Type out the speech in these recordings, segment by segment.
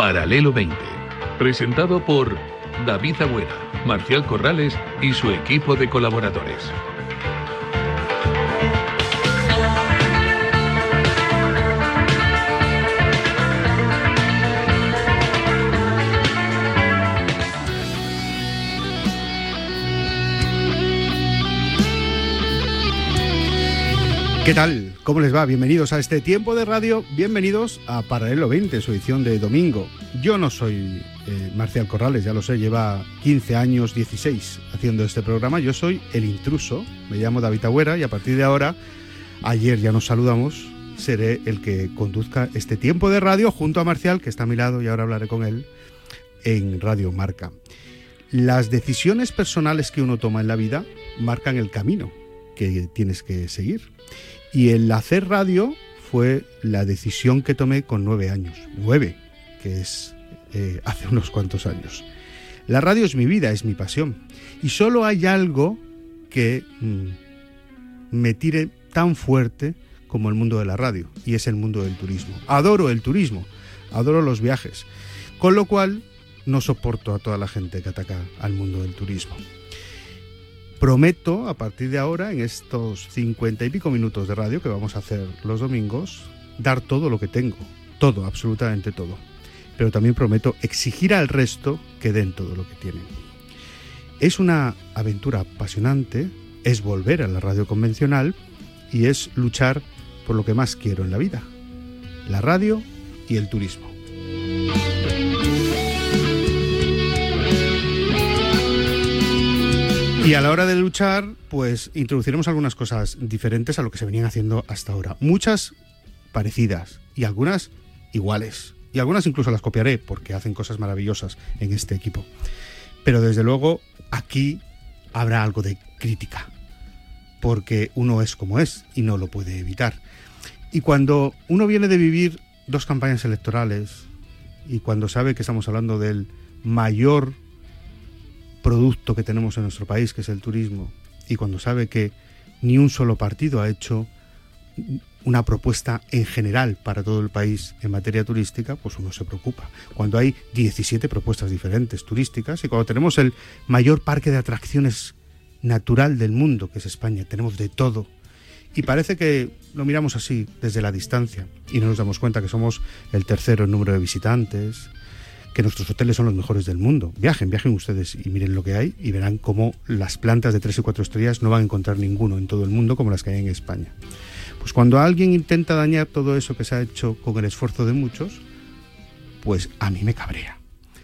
Paralelo 20, presentado por David Agüera, Marcial Corrales y su equipo de colaboradores. ¿Qué tal? ¿Cómo les va? Bienvenidos a este tiempo de radio, bienvenidos a Paralelo 20, su edición de domingo. Yo no soy eh, Marcial Corrales, ya lo sé, lleva 15 años, 16 haciendo este programa. Yo soy el intruso, me llamo David Agüera y a partir de ahora, ayer ya nos saludamos, seré el que conduzca este tiempo de radio junto a Marcial, que está a mi lado y ahora hablaré con él en Radio Marca. Las decisiones personales que uno toma en la vida marcan el camino que tienes que seguir. Y el hacer radio fue la decisión que tomé con nueve años. Nueve, que es eh, hace unos cuantos años. La radio es mi vida, es mi pasión. Y solo hay algo que mm, me tire tan fuerte como el mundo de la radio, y es el mundo del turismo. Adoro el turismo, adoro los viajes, con lo cual no soporto a toda la gente que ataca al mundo del turismo. Prometo a partir de ahora, en estos cincuenta y pico minutos de radio que vamos a hacer los domingos, dar todo lo que tengo, todo, absolutamente todo. Pero también prometo exigir al resto que den todo lo que tienen. Es una aventura apasionante, es volver a la radio convencional y es luchar por lo que más quiero en la vida, la radio y el turismo. Y a la hora de luchar, pues introduciremos algunas cosas diferentes a lo que se venían haciendo hasta ahora. Muchas parecidas y algunas iguales. Y algunas incluso las copiaré porque hacen cosas maravillosas en este equipo. Pero desde luego aquí habrá algo de crítica. Porque uno es como es y no lo puede evitar. Y cuando uno viene de vivir dos campañas electorales y cuando sabe que estamos hablando del mayor producto que tenemos en nuestro país, que es el turismo, y cuando sabe que ni un solo partido ha hecho una propuesta en general para todo el país en materia turística, pues uno se preocupa. Cuando hay 17 propuestas diferentes turísticas y cuando tenemos el mayor parque de atracciones natural del mundo, que es España, tenemos de todo. Y parece que lo miramos así desde la distancia y no nos damos cuenta que somos el tercero en número de visitantes, que nuestros hoteles son los mejores del mundo. Viajen, viajen ustedes y miren lo que hay y verán cómo las plantas de tres y cuatro estrellas no van a encontrar ninguno en todo el mundo como las que hay en España. Pues cuando alguien intenta dañar todo eso que se ha hecho con el esfuerzo de muchos, pues a mí me cabrea.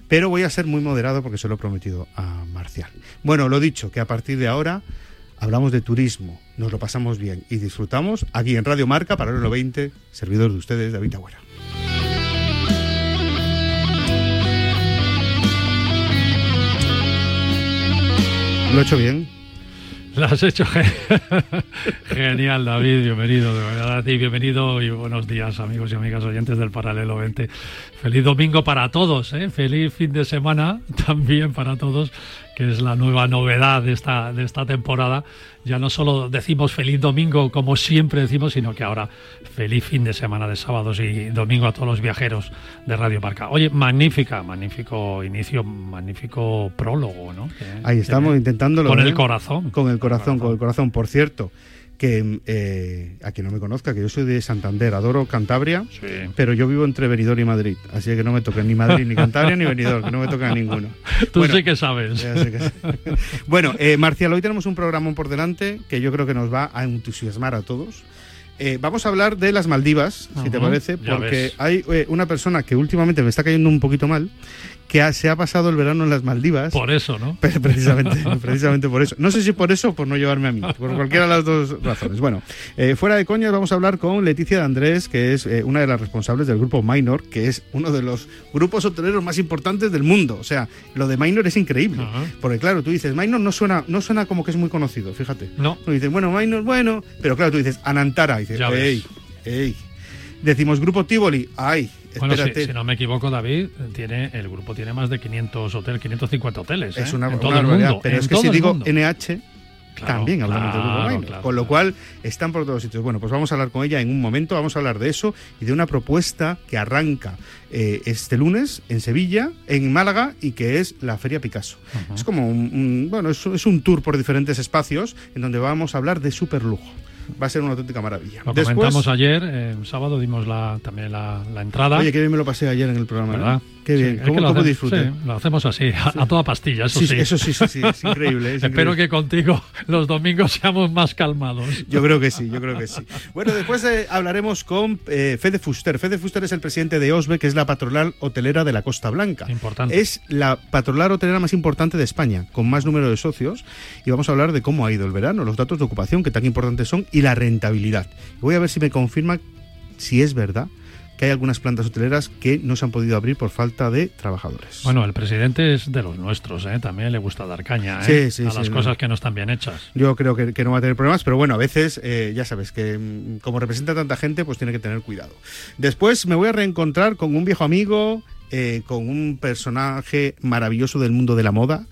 Pero voy a ser muy moderado porque se lo he prometido a Marcial. Bueno, lo dicho, que a partir de ahora hablamos de turismo, nos lo pasamos bien y disfrutamos aquí en Radio Marca, para el 20, servidor de ustedes, David Agüera. ¿Lo he hecho bien? Lo has hecho genial, David. Bienvenido, de verdad ti. Bienvenido y buenos días, amigos y amigas oyentes del Paralelo 20. Feliz domingo para todos, ¿eh? feliz fin de semana también para todos, que es la nueva novedad de esta, de esta temporada. Ya no solo decimos feliz domingo como siempre decimos, sino que ahora feliz fin de semana de sábados y domingo a todos los viajeros de Radio Marca. Oye, magnífica, magnífico inicio, magnífico prólogo, ¿no? Que, Ahí estamos intentándolo. Con ¿eh? el corazón. Con el corazón, con el corazón. Por cierto, que eh, a quien no me conozca, que yo soy de Santander, adoro Cantabria, sí. pero yo vivo entre Benidorm y Madrid, así que no me toca ni Madrid, ni Cantabria, ni Benidorm, que no me toca ninguno. Tú bueno, sí que sabes. Que... bueno, eh, Marcial, hoy tenemos un programa por delante que yo creo que nos va a entusiasmar a todos. Eh, vamos a hablar de las Maldivas, uh -huh, si te parece, porque hay eh, una persona que últimamente me está cayendo un poquito mal, que se ha pasado el verano en las Maldivas. Por eso, ¿no? Precisamente, precisamente por eso. No sé si por eso o por no llevarme a mí, por cualquiera de las dos razones. Bueno, eh, fuera de coñas vamos a hablar con Leticia de Andrés, que es eh, una de las responsables del grupo Minor, que es uno de los grupos hoteleros más importantes del mundo. O sea, lo de Minor es increíble. Porque claro, tú dices, Minor no suena, no suena como que es muy conocido, fíjate. No. Tú dices, bueno, Minor, bueno, pero claro, tú dices, Anantara, y dices, ey, ey. Decimos Grupo Tivoli, ay, bueno, si, no me equivoco, David, tiene el grupo tiene más de 500 hoteles, 550 hoteles. Es ¿eh? una, en todo el mundo. Pero es que si digo NH, también hablamos de grupo con lo cual están por todos sitios. Bueno, pues vamos a hablar con ella en un momento, vamos a hablar de eso y de una propuesta que arranca eh, este lunes en Sevilla, en Málaga y que es la Feria Picasso. Es como un, bueno, es, es, un tour por diferentes espacios en donde vamos a hablar de superlujo va a ser una auténtica maravilla. Lo comentamos ayer, eh, sábado dimos la, también la, entrada. Oye, qué bien me lo pasé ayer en el programa. ¿eh? ¿verdad? Qué bien, ¿cómo, lo, disfruté? lo hacemos así, a, toda pastilla, eso sí. Eso sí, sí, sí, es increíble. Espero que contigo los domingos seamos más calmados. Yo creo que sí, yo creo que sí. Bueno, después eh, hablaremos con eh, Fede Fuster. Fede Fuster es el presidente de OSBE, que es la patronal hotelera de la Costa Blanca. Importante. Es la patronal hotelera más importante de España, con más número de socios. Y vamos a hablar de cómo ha ido el verano, los datos de ocupación, que tan importantes son, y la rentabilidad. Voy a ver si me confirma si es verdad que hay algunas plantas hoteleras que no se han podido abrir por falta de trabajadores. Bueno, el presidente es de los nuestros, ¿eh? también le gusta dar caña ¿eh? a las cosas que no están bien hechas. Yo creo que, no va a tener problemas, pero bueno, a veces eh, ya sabes que mm, como representa tanta gente, pues tiene que tener cuidado. Después me voy a reencontrar con un viejo amigo, eh, con un personaje maravilloso del mundo de la moda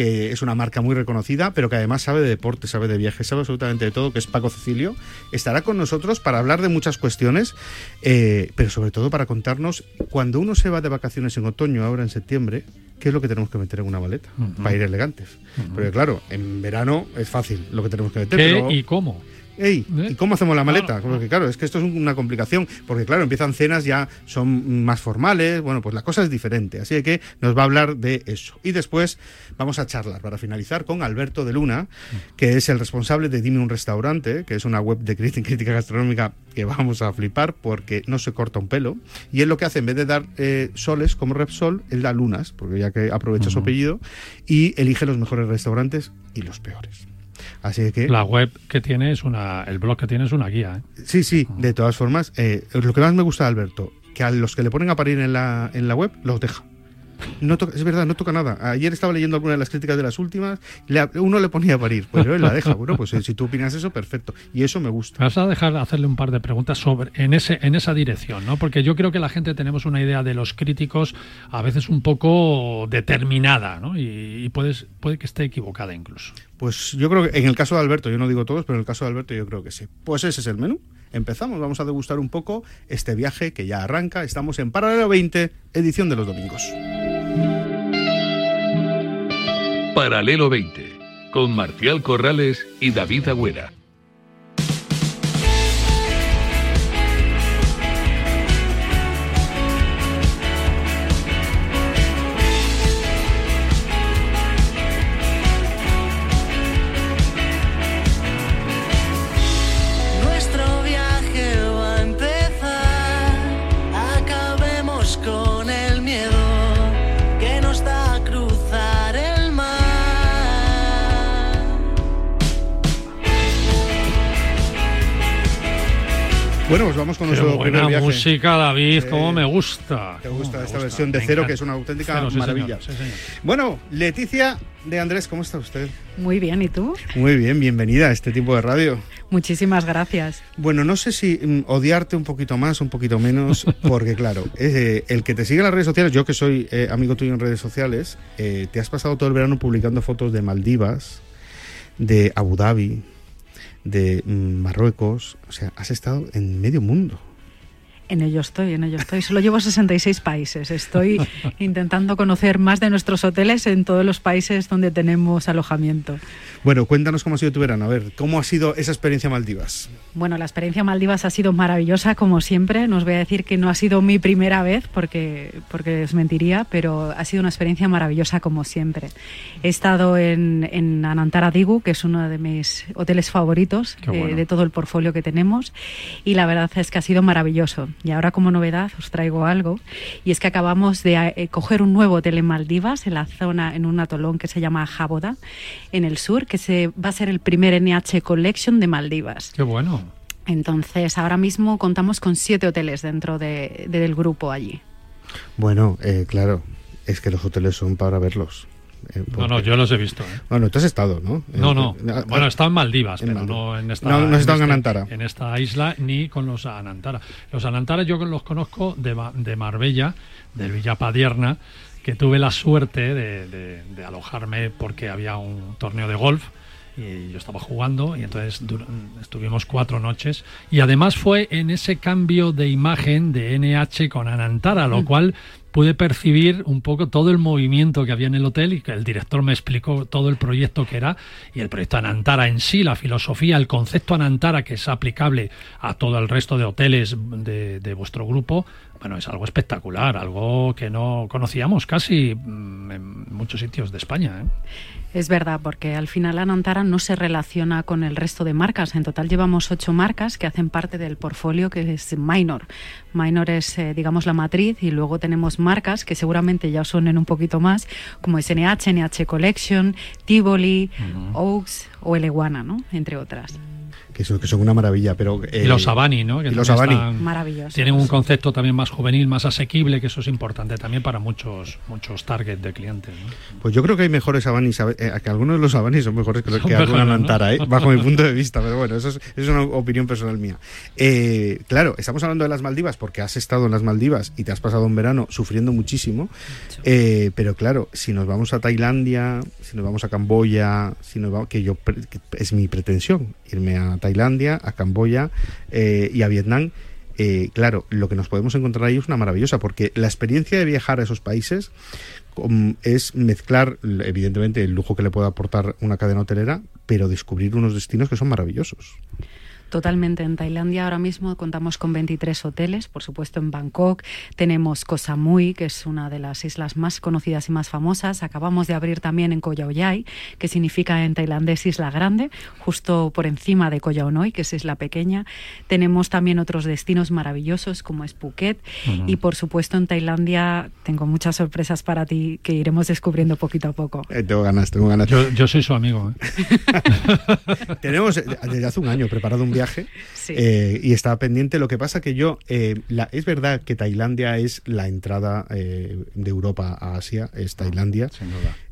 que es una marca muy reconocida, pero que además sabe de deporte, sabe de viajes, sabe absolutamente de todo, que es Paco Cecilio. Estará con nosotros para hablar de muchas cuestiones, eh, pero sobre todo para contarnos cuando uno se va de vacaciones en otoño, ahora en septiembre, qué es lo que tenemos que meter en una maleta para ir elegantes. Porque claro, en verano es fácil lo que tenemos que meter. ¿Qué y cómo? ¿Y ¿Eh? cómo hacemos la maleta? Porque claro, es que esto es una complicación, porque claro, empiezan cenas ya, son más formales, bueno, pues la cosa es diferente, así que nos va a hablar de eso. Y después vamos a charlar, para finalizar, con Alberto de Luna, que es el responsable de Dime un Restaurante, que es una web de crítica gastronómica que vamos a flipar porque no se corta un pelo, y él lo que hace, en vez de dar eh, soles como Repsol, él da lunas, porque ya que aprovecha su apellido, y elige los mejores restaurantes y los peores. Así que la web que tiene es una, el blog que tiene es una guía. ¿eh? Sí, sí. De todas formas, eh, lo que más me gusta de Alberto, que a los que le ponen a parir en la, en la web los deja. No es verdad, no toca nada. Ayer estaba leyendo algunas de las críticas de las últimas. uno le ponía a parir, pero él la deja. Bueno, pues eh, si tú opinas eso, perfecto. Y eso me gusta. Vas a dejar hacerle un par de preguntas sobre en ese en esa dirección, ¿no? Porque yo creo que la gente tenemos una idea de los críticos a veces un poco determinada, ¿no? Y, puedes, puede que esté equivocada incluso. Pues yo creo que en el caso de Alberto, yo no digo todos, pero en el caso de Alberto yo creo que sí. Pues ese es el menú. Empezamos, vamos a degustar un poco este viaje que ya arranca. Estamos en Paralelo 20, edición de los domingos. Paralelo 20, con Marcial Corrales y David Agüera. Bueno, pues vamos con nuestro buena primer música, David, como me gusta. Te gusta esta versión de cero, que es una auténtica maravilla. bueno, Leticia de Andrés, ¿cómo está usted? Muy bien, ¿y tú? Muy bien, bienvenida a este tipo de radio. Muchísimas gracias. Bueno, no sé si mm, odiarte un poquito más, un poquito menos, porque claro, eh, el que te sigue en las redes sociales, yo que soy eh, amigo tuyo en redes sociales, eh, te has pasado todo el verano publicando fotos de Maldivas, de Abu Dhabi, de Marruecos, o sea, has estado en medio mundo. En ello estoy, en ello estoy. Solo llevo 66 países. Estoy intentando conocer más de nuestros hoteles en todos los países donde tenemos alojamiento. Bueno, cuéntanos cómo ha sido tu verano. A ver, ¿cómo ha sido esa experiencia Maldivas? Bueno, la experiencia Maldivas ha sido maravillosa, como siempre. No os voy a decir que no ha sido mi primera vez, porque, porque os mentiría, pero ha sido una experiencia maravillosa, como siempre. He estado en, en Anantara Digu, que es uno de mis hoteles favoritos eh, de todo el portfolio que tenemos, y la verdad es que ha sido maravilloso Y ahora como novedad os traigo algo y es que acabamos de eh, coger un nuevo hotel en Maldivas, en la zona, en un atolón que se llama Jaboda, en el sur, que se va a ser el primer NH Collection de Maldivas. Qué bueno. Entonces ahora mismo contamos con siete hoteles dentro de, del grupo allí. Bueno, eh, claro, es que los hoteles son para verlos. Eh, no, no, yo los he visto. ¿eh? Bueno, tú has estado, ¿no? No, no. Eh, bueno, he estado en Maldivas, pero no en esta. No, no has estado en, este- Anantara. En esta isla ni con los Anantara. Los Anantara yo los conozco de, de Marbella, del Villapadierna, que tuve la suerte de, de alojarme porque había un torneo de golf y yo estaba jugando y entonces estuvimos cuatro noches y además fue en ese cambio de imagen de NH con Anantara, lo mm. cual pude percibir un poco todo el movimiento que había en el hotel y que el director me explicó todo el proyecto que era. Y el proyecto Anantara en sí, la filosofía, el concepto Anantara que es aplicable a todo el resto de hoteles de, de vuestro grupo, bueno, es algo espectacular, algo que no conocíamos casi mm, en muchos sitios de España. ¿eh? Es verdad, porque al final Anantara no se relaciona con el resto de marcas. En total llevamos ocho marcas que hacen parte del portfolio que es Minor. Minor es, eh, digamos, la matriz y luego tenemos marcas que seguramente ya os suenen un poquito más, como SNH, NH Collection, Tivoli, Oaks o Eleguana, ¿no? Entre otras que son, que son una maravilla. Pero, y los eh, Avani, ¿no? Que los Avani. Maravillosos. Tienen un concepto también más juvenil, más asequible, que eso es importante también para muchos muchos targets de clientes. Pues yo creo que hay mejores Avani, eh, que algunos de los Avani son mejores que, que alguna Nantara, ¿eh? bajo mi punto de vista, pero bueno, eso es, una opinión personal mía. Eh, claro, estamos hablando de las Maldivas porque has estado en las Maldivas y te has pasado un verano sufriendo muchísimo, pero claro, si nos vamos a Tailandia, si nos vamos a Camboya, si nos vamos, que yo es mi pretensión irme a Tailandia, a Camboya eh, y a Vietnam. Eh, claro, lo que nos podemos encontrar ahí es una maravillosa, porque la experiencia de viajar a esos países es mezclar, evidentemente, el lujo que le puede aportar una cadena hotelera, pero descubrir unos destinos que son maravillosos. Totalmente. En Tailandia ahora mismo contamos con 23 hoteles, por supuesto en Bangkok. Tenemos Koh Samui, que es una de las islas más conocidas y más famosas. Acabamos de abrir también en Koh Yai, que significa en tailandés Isla Grande, justo por encima de Koh Noi, que es Isla Pequeña. Tenemos también otros destinos maravillosos como es Phuket. Y por supuesto en Tailandia tengo muchas sorpresas para ti que iremos descubriendo poquito a poco. Eh, tengo ganas, tengo ganas. Yo, soy su amigo. ¿eh? Tenemos eh, desde hace un año preparado un viaje eh, y estaba pendiente. Lo que pasa que yo, eh, la, es verdad que Tailandia es la entrada eh, de Europa a Asia, es Tailandia.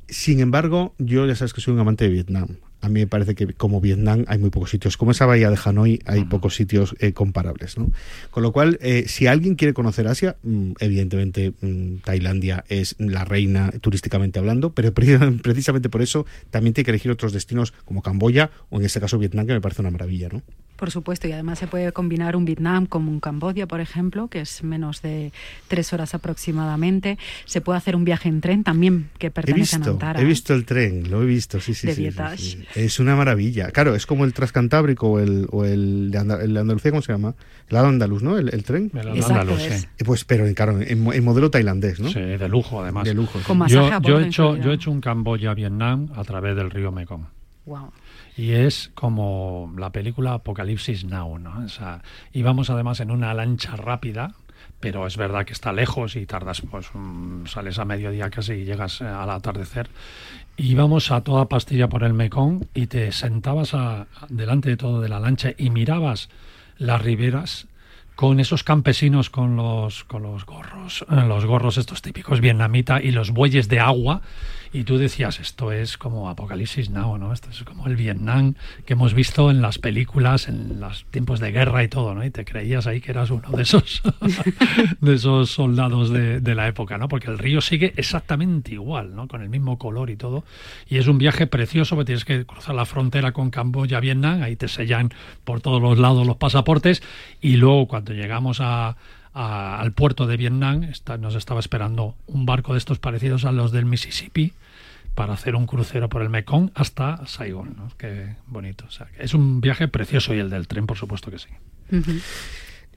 Sin embargo, yo ya sabes que soy un amante de Vietnam. A mí me parece que como Vietnam hay muy pocos sitios. Como esa bahía de Hanoi hay pocos sitios comparables. ¿no? Con lo cual, si alguien quiere conocer Asia, mm, evidentemente mm, Tailandia es la reina turísticamente hablando, pero precisamente por eso también tiene que elegir otros destinos como Camboya o en este caso Vietnam, que me parece una maravilla. ¿no? Por supuesto, y además se puede combinar un Vietnam con un Camboya, por ejemplo, que es menos de tres horas aproximadamente. Se puede hacer un viaje en tren también que pertenece a Nantara. He visto el tren, lo he visto, sí, sí. sí, Es una maravilla. Claro, es como el Transcantábrico o el, o el, de Andalucía, ¿cómo se llama? El lado andaluz, ¿no? El, tren. El andaluz, sí. Eh, pues, pero claro, en, modelo tailandés, ¿no? Sí, de lujo, además. De lujo. yo, yo, he hecho, yo he hecho un Camboya-Vietnam a través del río Mekong. Wow y es como la película Apocalipsis Now, ¿no? O sea, íbamos además en una lancha rápida, pero es verdad que está lejos y tardas, pues sales a mediodía casi y llegas eh, al atardecer. Íbamos a toda pastilla por el Mekong y te sentabas delante de todo de la lancha y mirabas las riberas con esos campesinos con los con los gorros, eh, los gorros estos típicos vietnamita y los bueyes de agua y tú decías, esto es como Apocalipsis Now, ¿no? Esto es como el Vietnam que hemos visto en las películas, en los tiempos de guerra y todo, ¿no? Y te creías ahí que eras uno de esos, de esos soldados de, de, la época, ¿no? Porque el río sigue exactamente igual, ¿no? Con el mismo color y todo. Y es un viaje precioso, porque tienes que cruzar la frontera con Camboya, Vietnam, ahí te sellan por todos los lados los pasaportes, y luego cuando llegamos a al puerto de Vietnam, nos estaba esperando un barco de estos parecidos a los del Mississippi para hacer un crucero por el Mekong hasta Saigón. ¿no? Qué bonito. es un viaje precioso y el del tren, por supuesto que sí.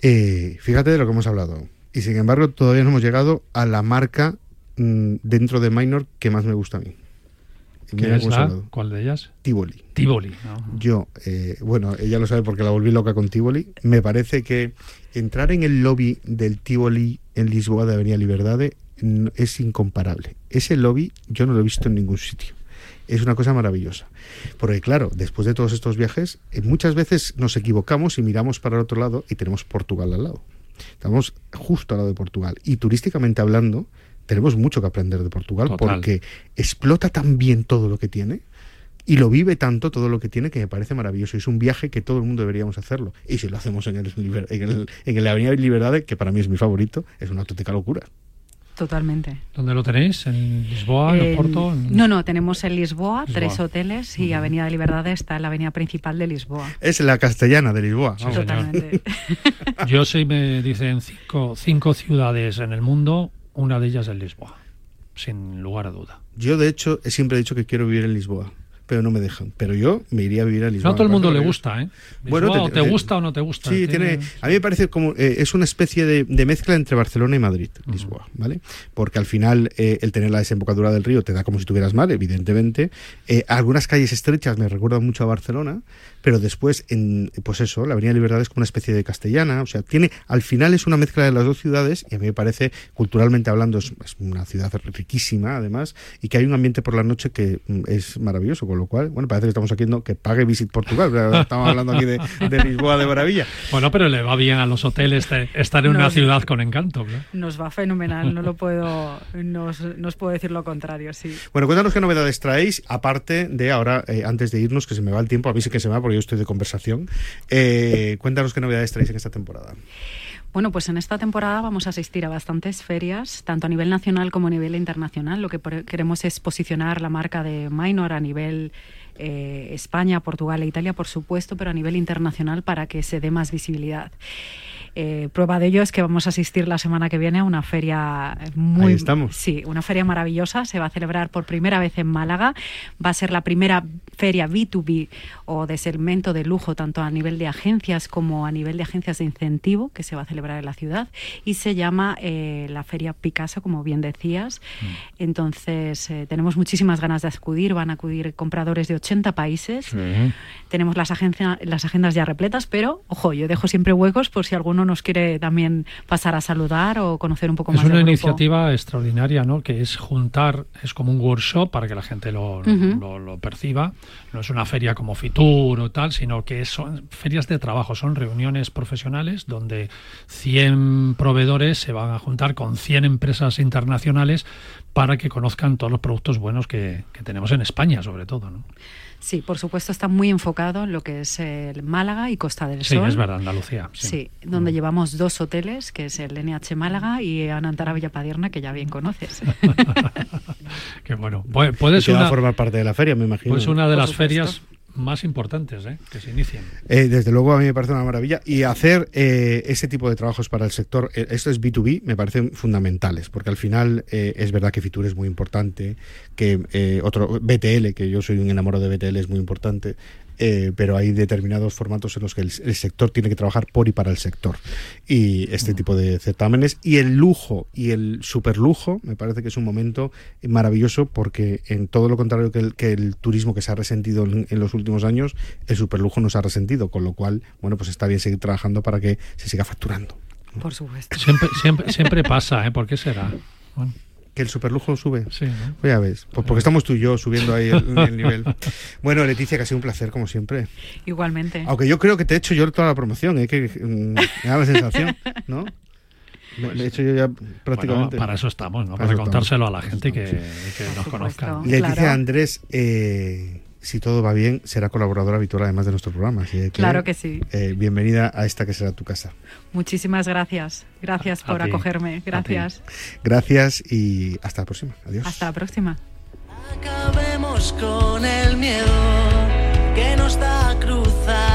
Eh, fíjate de lo que hemos hablado. Y sin embargo, todavía no hemos llegado a la marca mm, dentro de Minor que más me gusta a mí. ¿Qué es la? ¿Cuál de ellas? Tivoli. Tivoli. Yo, eh, bueno, ella lo sabe porque la volví loca con Tivoli. Me parece que entrar en el lobby del Tivoli en Lisboa de Avenida Liberdade es incomparable. Ese lobby yo no lo he visto en ningún sitio. Es una cosa maravillosa. Porque claro, después de todos estos viajes, eh, muchas veces nos equivocamos y miramos para el otro lado y tenemos Portugal al lado. Estamos justo al lado de Portugal. Y turísticamente hablando, tenemos mucho que aprender de Portugal porque explota tan bien todo lo que tiene y lo vive tanto todo lo que tiene que me parece maravilloso. Es un viaje que todo el mundo deberíamos hacerlo. Y si lo hacemos en el, en el, en el Avenida Libertad, que para mí es mi favorito, es una auténtica locura. Totalmente. ¿Dónde lo tenéis? ¿En Lisboa, en Porto? No, no, tenemos en Lisboa, tres hoteles y Avenida de Libertad está en la avenida principal de Lisboa. Es la castellana de Lisboa. Totalmente. Yo sí me dicen cinco, cinco ciudades en el mundo, una de ellas es Lisboa, sin lugar a duda. Yo, de hecho, siempre he dicho que quiero vivir en Lisboa pero no me dejan. Pero yo me iría a vivir a Lisboa. No a todo el mundo le gusta, ¿eh? bueno, te, gusta o no te gusta. Sí, tiene, a mí me parece como eh, es una especie de, mezcla entre Barcelona y Madrid, Lisboa, ¿vale? Porque al final eh, el tener la desembocadura del río te da como si tuvieras mar, evidentemente. Eh, algunas calles estrechas me recuerdan mucho a Barcelona, pero después en pues eso, la Avenida Libertad es como una especie de castellana, o sea, tiene al final es una mezcla de las dos ciudades y a mí me parece culturalmente hablando es, una ciudad riquísima además y que hay un ambiente por la noche que mm, es maravilloso, con lo cual, bueno, parece que estamos aquí que pague Visit Portugal, estamos hablando aquí de, Lisboa de maravilla. Bueno, pero le va bien a los hoteles estar en una ciudad con encanto. Nos va fenomenal, no lo puedo, no os, puedo decir lo contrario, sí. Bueno, cuéntanos qué novedades traéis, aparte de ahora, eh, antes de irnos, que se me va el tiempo, a mí sí que se me va porque yo estoy de conversación. Eh, cuéntanos qué novedades traéis en esta temporada. Bueno, pues en esta temporada vamos a asistir a bastantes ferias, tanto a nivel nacional como a nivel internacional. Lo que queremos es posicionar la marca de Minor a nivel eh, España, Portugal e Italia, por supuesto, pero a nivel internacional para que se dé más visibilidad. Eh, prueba de ello es que vamos a asistir la semana que viene a una feria muy... estamos. Sí, una feria maravillosa. Se va a celebrar por primera vez en Málaga. Va a ser la primera feria B2B o de segmento de lujo, tanto a nivel de agencias como a nivel de agencias de incentivo, que se va a celebrar en la ciudad. Y se llama eh, la Feria Picasso, como bien decías. Mm. Entonces, eh, tenemos muchísimas ganas de acudir. Van a acudir compradores de 80 países. Tenemos las, las agendas ya repletas, pero, ojo, yo dejo siempre huecos por si alguno nos quiere también pasar a saludar o conocer un poco más. Es una iniciativa extraordinaria, ¿no? Que es juntar, es como un workshop para que la gente lo, lo, perciba. No es una feria como Fitur o tal, sino que son ferias de trabajo, son reuniones profesionales donde 100 proveedores se van a juntar con 100 empresas internacionales para que conozcan todos los productos buenos que, que tenemos en España, sobre todo, ¿no? Sí, por supuesto está muy enfocado en lo que es el Málaga y Costa del Sol. Sí, es verdad, Andalucía. Sí, donde mm. llevamos dos hoteles, que es el NH Málaga y Anantara Villapadierna, que ya bien conoces. Qué bueno. Puede ser una, formar parte de la feria, me imagino. Pues una de las ferias más importantes ¿eh? que se inicien. Eh, desde luego a mí me parece una maravilla y hacer eh, ese tipo de trabajos para el sector, esto es B2B, me parecen fundamentales porque al final es verdad que Fitur es muy importante, que otro BTL, que yo soy un enamorado de BTL, es muy importante, eh, pero hay determinados formatos en los que el, sector tiene que trabajar por y para el sector. Y este tipo de certámenes y el lujo y el superlujo me parece que es un momento maravilloso porque en todo lo contrario que el, turismo que se ha resentido en, los últimos años, el superlujo no se ha resentido, con lo cual, bueno, pues está bien seguir trabajando para que se siga facturando. Por supuesto. Siempre, siempre, siempre pasa, ¿eh? ¿Por qué será? Bueno que el superlujo sube. Sí, pues ya ves, pues porque estamos tú y yo subiendo ahí el, nivel. Bueno, Leticia, que ha sido un placer, como siempre. Igualmente. Aunque yo creo que te he hecho yo toda la promoción, ¿eh? que mm, me da la sensación, ¿no? Le he hecho yo ya prácticamente. para eso estamos, ¿no? Para, contárselo a la gente que, que nos conozca. Leticia Andrés, eh, si todo va bien, será colaboradora habitual además de nuestro programa. claro que sí. Eh, bienvenida a esta que será tu casa. Muchísimas gracias. Gracias por acogerme. Gracias. Gracias y hasta la próxima. Adiós. Hasta la próxima. Acabemos con el miedo que nos da cruzar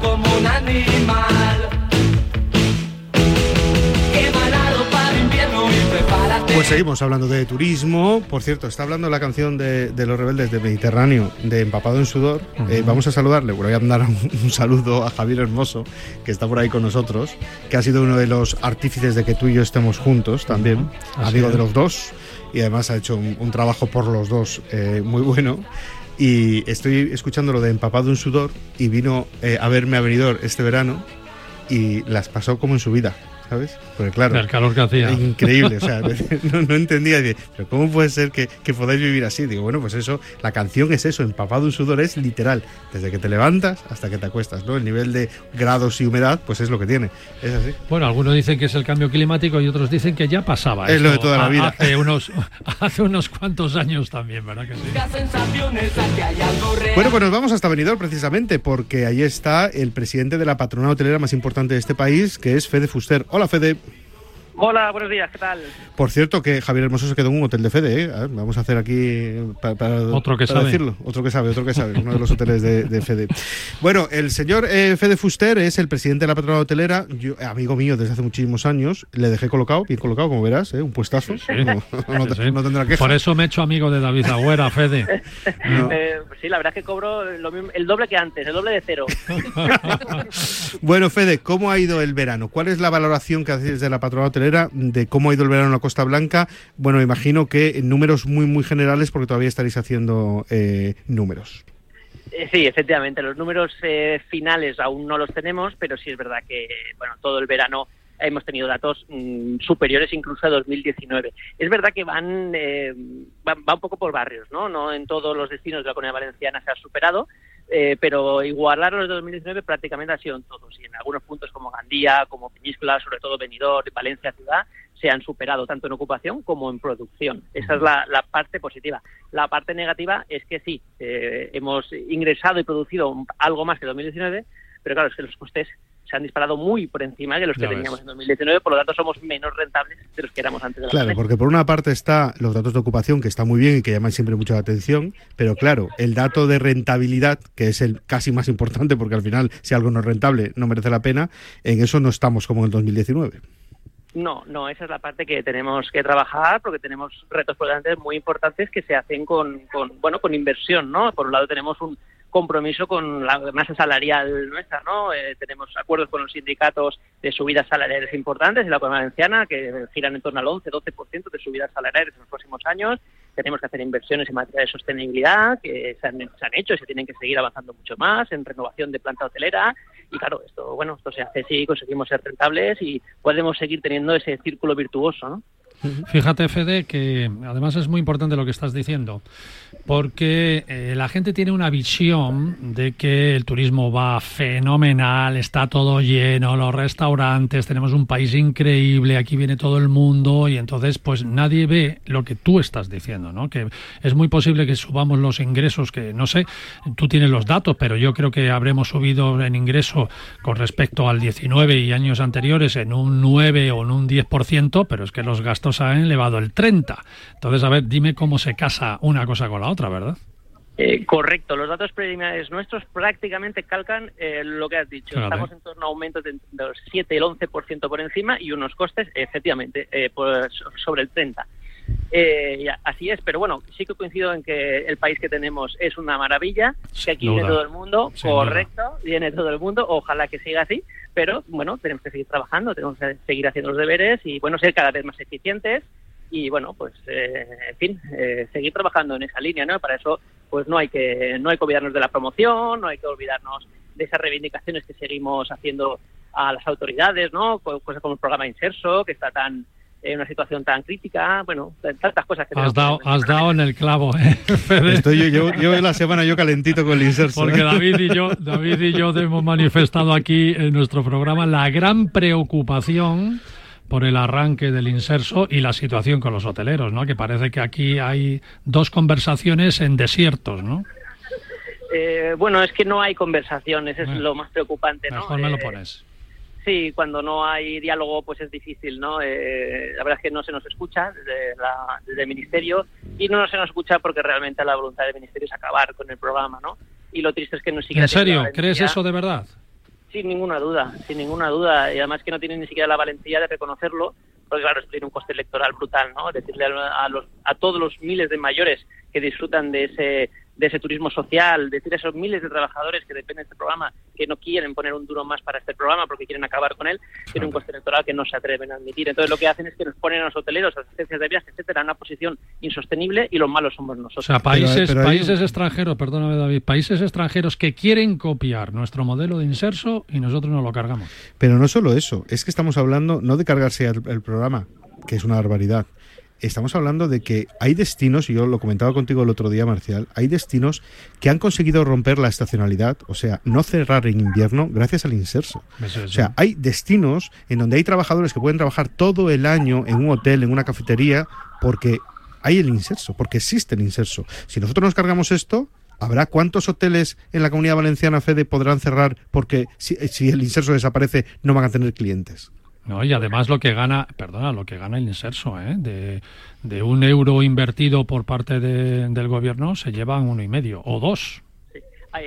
como un animal. Pues seguimos hablando de turismo. Por cierto, está hablando la canción de, los rebeldes del Mediterráneo, de Empapado en Sudor. Eh, vamos a saludarle. Voy a mandar un, saludo a Javier Hermoso, que está por ahí con nosotros, que ha sido uno de los artífices de que tú y yo estemos juntos también, amigo de los dos. Y además ha hecho un, trabajo por los dos eh, muy bueno. Y estoy escuchando lo de Empapado en Sudor y vino eh, a verme a venidor este verano y las pasó como en su vida. ¿Sabes? Porque claro, el calor que hacía. Increíble, o sea, no, entendía, pero ¿cómo puede ser que, que, podáis vivir así? Digo, bueno, pues eso, la canción es eso, empapado en sudor es literal, desde que te levantas hasta que te acuestas, ¿no? El nivel de grados y humedad, pues es lo que tiene, es así. Bueno, algunos dicen que es el cambio climático y otros dicen que ya pasaba. Es lo de toda la vida. Hace unos, hace unos cuantos años también, ¿verdad que sí? Bueno, pues nos vamos hasta Benidorm precisamente, porque ahí está el presidente de la patronal hotelera más importante de este país, que es Fede Fuster. Hola, Fede. Hola, buenos días, ¿qué tal? Por cierto, que Javier Hermoso se quedó en un hotel de Fede, ¿eh? vamos a hacer aquí para, otro que sabe. decirlo, otro que sabe, otro que sabe, uno de los hoteles de, Fede. Bueno, el señor eh, Fede Fuster es el presidente de la patronal hotelera, yo, amigo mío desde hace muchísimos años, le dejé colocado, bien colocado, como verás, ¿eh? un puestazo, no, tendrá que. Por eso me he hecho amigo de David Agüera, Fede. Eh, sí, la verdad es que cobro el doble que antes, el doble de cero. bueno, Fede, ¿cómo ha ido el verano? ¿Cuál es la valoración que hacéis de la patronal hotelera? De cómo ha ido el verano en la Costa Blanca. Bueno, imagino que en números muy, muy generales, porque todavía estaréis haciendo eh, números. Eh, sí, efectivamente, los números eh, finales aún no los tenemos, pero sí es verdad que bueno, todo el verano hemos tenido datos mm, superiores incluso a 2019. Es verdad que van, va, un poco por barrios, ¿no? No en todos los destinos de la Comunidad Valenciana se ha superado, eh, pero igualar los de 2019 prácticamente ha sido en todos y en algunos puntos como Gandía, como Peñíscola, sobre todo Benidorm, Valencia ciudad, se han superado tanto en ocupación como en producción. Esa es la, parte positiva. La parte negativa es que sí, eh, hemos ingresado y producido algo más que 2019, pero claro, es que los costes se han disparado muy por encima de los que teníamos en 2019, por lo tanto somos menos rentables de los que éramos antes de la Claro, porque por una parte está los datos de ocupación, que está muy bien y que llaman siempre mucho la atención, pero claro, el dato de rentabilidad, que es el casi más importante, porque al final si algo no es rentable no merece la pena, en eso no estamos como en el 2019. No, no, esa es la parte que tenemos que trabajar porque tenemos retos por delante muy importantes que se hacen con, con, bueno, con inversión, ¿no? Por un lado tenemos un compromiso con la masa salarial nuestra, ¿no? Eh, tenemos acuerdos con los sindicatos de subidas salariales importantes en la Comunidad Valenciana que giran en torno al 11-12% de subidas salariales en los próximos años. Tenemos que hacer inversiones en materia de sostenibilidad que se han, hecho y se tienen que seguir avanzando mucho más en renovación de planta hotelera. Y claro, esto, bueno, esto se hace si conseguimos ser rentables y podemos seguir teniendo ese círculo virtuoso, ¿no? Fíjate, Fede, que además es muy importante lo que estás diciendo, porque eh, la gente tiene una visión de que el turismo va fenomenal, está todo lleno, los restaurantes, tenemos un país increíble, aquí viene todo el mundo y entonces pues nadie ve lo que tú estás diciendo, ¿no? Que es muy posible que subamos los ingresos, que no sé, tú tienes los datos, pero yo creo que habremos subido en ingreso con respecto al 19 y años anteriores en un 9 o en un 10%, pero es que los gastos han elevado el 30. Entonces, a ver, dime cómo se casa una cosa con la otra, ¿verdad? Eh, correcto, los datos preliminares nuestros prácticamente calcan eh, lo que has dicho. Estamos en torno a aumentos de, los 7 y el 11% por encima y unos costes, efectivamente, eh, sobre el 30%. Así es, pero bueno, sí que coincido en que el país que tenemos es una maravilla, que aquí viene todo el mundo, correcto, viene todo el mundo, ojalá que siga así, pero bueno, tenemos que seguir trabajando, tenemos que seguir haciendo los deberes y bueno, ser cada vez más eficientes y bueno, pues eh, en fin, eh, seguir trabajando en esa línea, ¿no? Para eso pues no hay que no hay que olvidarnos de la promoción, no hay que olvidarnos de esas reivindicaciones que seguimos haciendo a las autoridades, ¿no? Cosas como el programa Inserso, que está tan en una situación tan crítica, bueno, tantas cosas que has dado, has dado en el clavo, ¿eh? Estoy yo, yo, la semana yo calentito con el inserso. Porque ¿eh? David y yo, David y yo hemos manifestado aquí en nuestro programa la gran preocupación por el arranque del inserso y la situación con los hoteleros, ¿no? Que parece que aquí hay dos conversaciones en desiertos, ¿no? Eh, bueno, es que no hay conversaciones, es lo más preocupante, ¿no? Mejor me lo pones. Sí, cuando no hay diálogo pues es difícil, ¿no? Eh, la verdad es que no se nos escucha desde, desde, el Ministerio y no se nos escucha porque realmente la voluntad del Ministerio es acabar con el programa, ¿no? Y lo triste es que no siquiera... ¿En serio? ¿Crees eso de verdad? Sin ninguna duda, sin ninguna duda. Y además que no tienen ni siquiera la valentía de reconocerlo, porque claro, esto tiene un coste electoral brutal, ¿no? Decirle a, los, a todos los miles de mayores que disfrutan de ese de ese turismo social, decir a esos miles de trabajadores que dependen de este programa que no quieren poner un duro más para este programa porque quieren acabar con él, tiene un coste electoral que no se atreven a admitir. Entonces lo que hacen es que nos ponen a los hoteleros, a las agencias de viajes, etcétera, en una posición insostenible y los malos somos nosotros. O sea, países, países extranjeros, perdóname David, países extranjeros que quieren copiar nuestro modelo de inserso y nosotros no lo cargamos. Pero no solo eso, es que estamos hablando no de cargarse el programa, que es una barbaridad, estamos hablando de que hay destinos, y yo lo comentaba contigo el otro día, Marcial, hay destinos que han conseguido romper la estacionalidad, o sea, no cerrar en invierno gracias al inserso. O sea, hay destinos en donde hay trabajadores que pueden trabajar todo el año en un hotel, en una cafetería, porque hay el inserso, porque existe el inserso. Si nosotros nos cargamos esto, ¿Habrá cuántos hoteles en la comunidad valenciana, Fede, podrán cerrar porque si, si el inserso desaparece no van a tener clientes? No, y además lo que gana, perdona, lo que gana el inserso, ¿eh? de, de un euro invertido por parte de, del gobierno se llevan uno y medio o dos. Sí.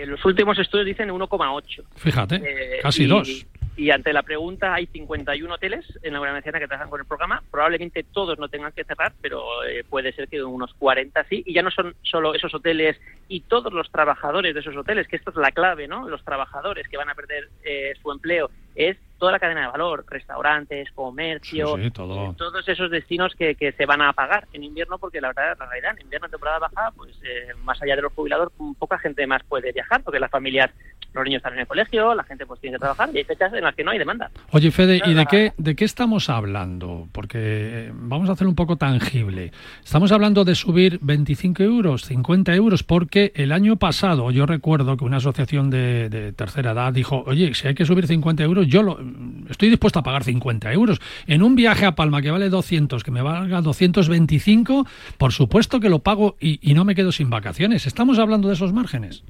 Los últimos estudios dicen 1,8. Fíjate, eh, casi dos. Y ante la pregunta, hay 51 hoteles en la Valenciana que trabajan con el programa. Probablemente todos no tengan que cerrar, pero eh, puede ser que unos 40 sí. Y ya no son solo esos hoteles y todos los trabajadores de esos hoteles, que esto es la clave, ¿no? Los trabajadores que van a perder eh, su empleo es toda la cadena de valor, restaurantes, comercio, todos esos destinos que, que, se van a pagar en invierno, porque la verdad, la realidad, en invierno, en temporada baja, pues eh, más allá de los jubilados, poca gente más puede viajar, porque las familias, los niños están en el colegio, la gente pues tiene que trabajar y hay fechas en las que no hay demanda. Oye, Fede, ¿y de qué, de qué estamos hablando? Porque eh, vamos a hacer un poco tangible. Estamos hablando de subir 25 euros, 50 euros, porque el año pasado yo recuerdo que una asociación de, de tercera edad dijo, oye, si hay que subir 50 euros, yo lo, estoy dispuesto a pagar 50 euros. En un viaje a Palma que vale 200, que me valga 225, por supuesto que lo pago y, no me quedo sin vacaciones. ¿Estamos hablando de esos márgenes?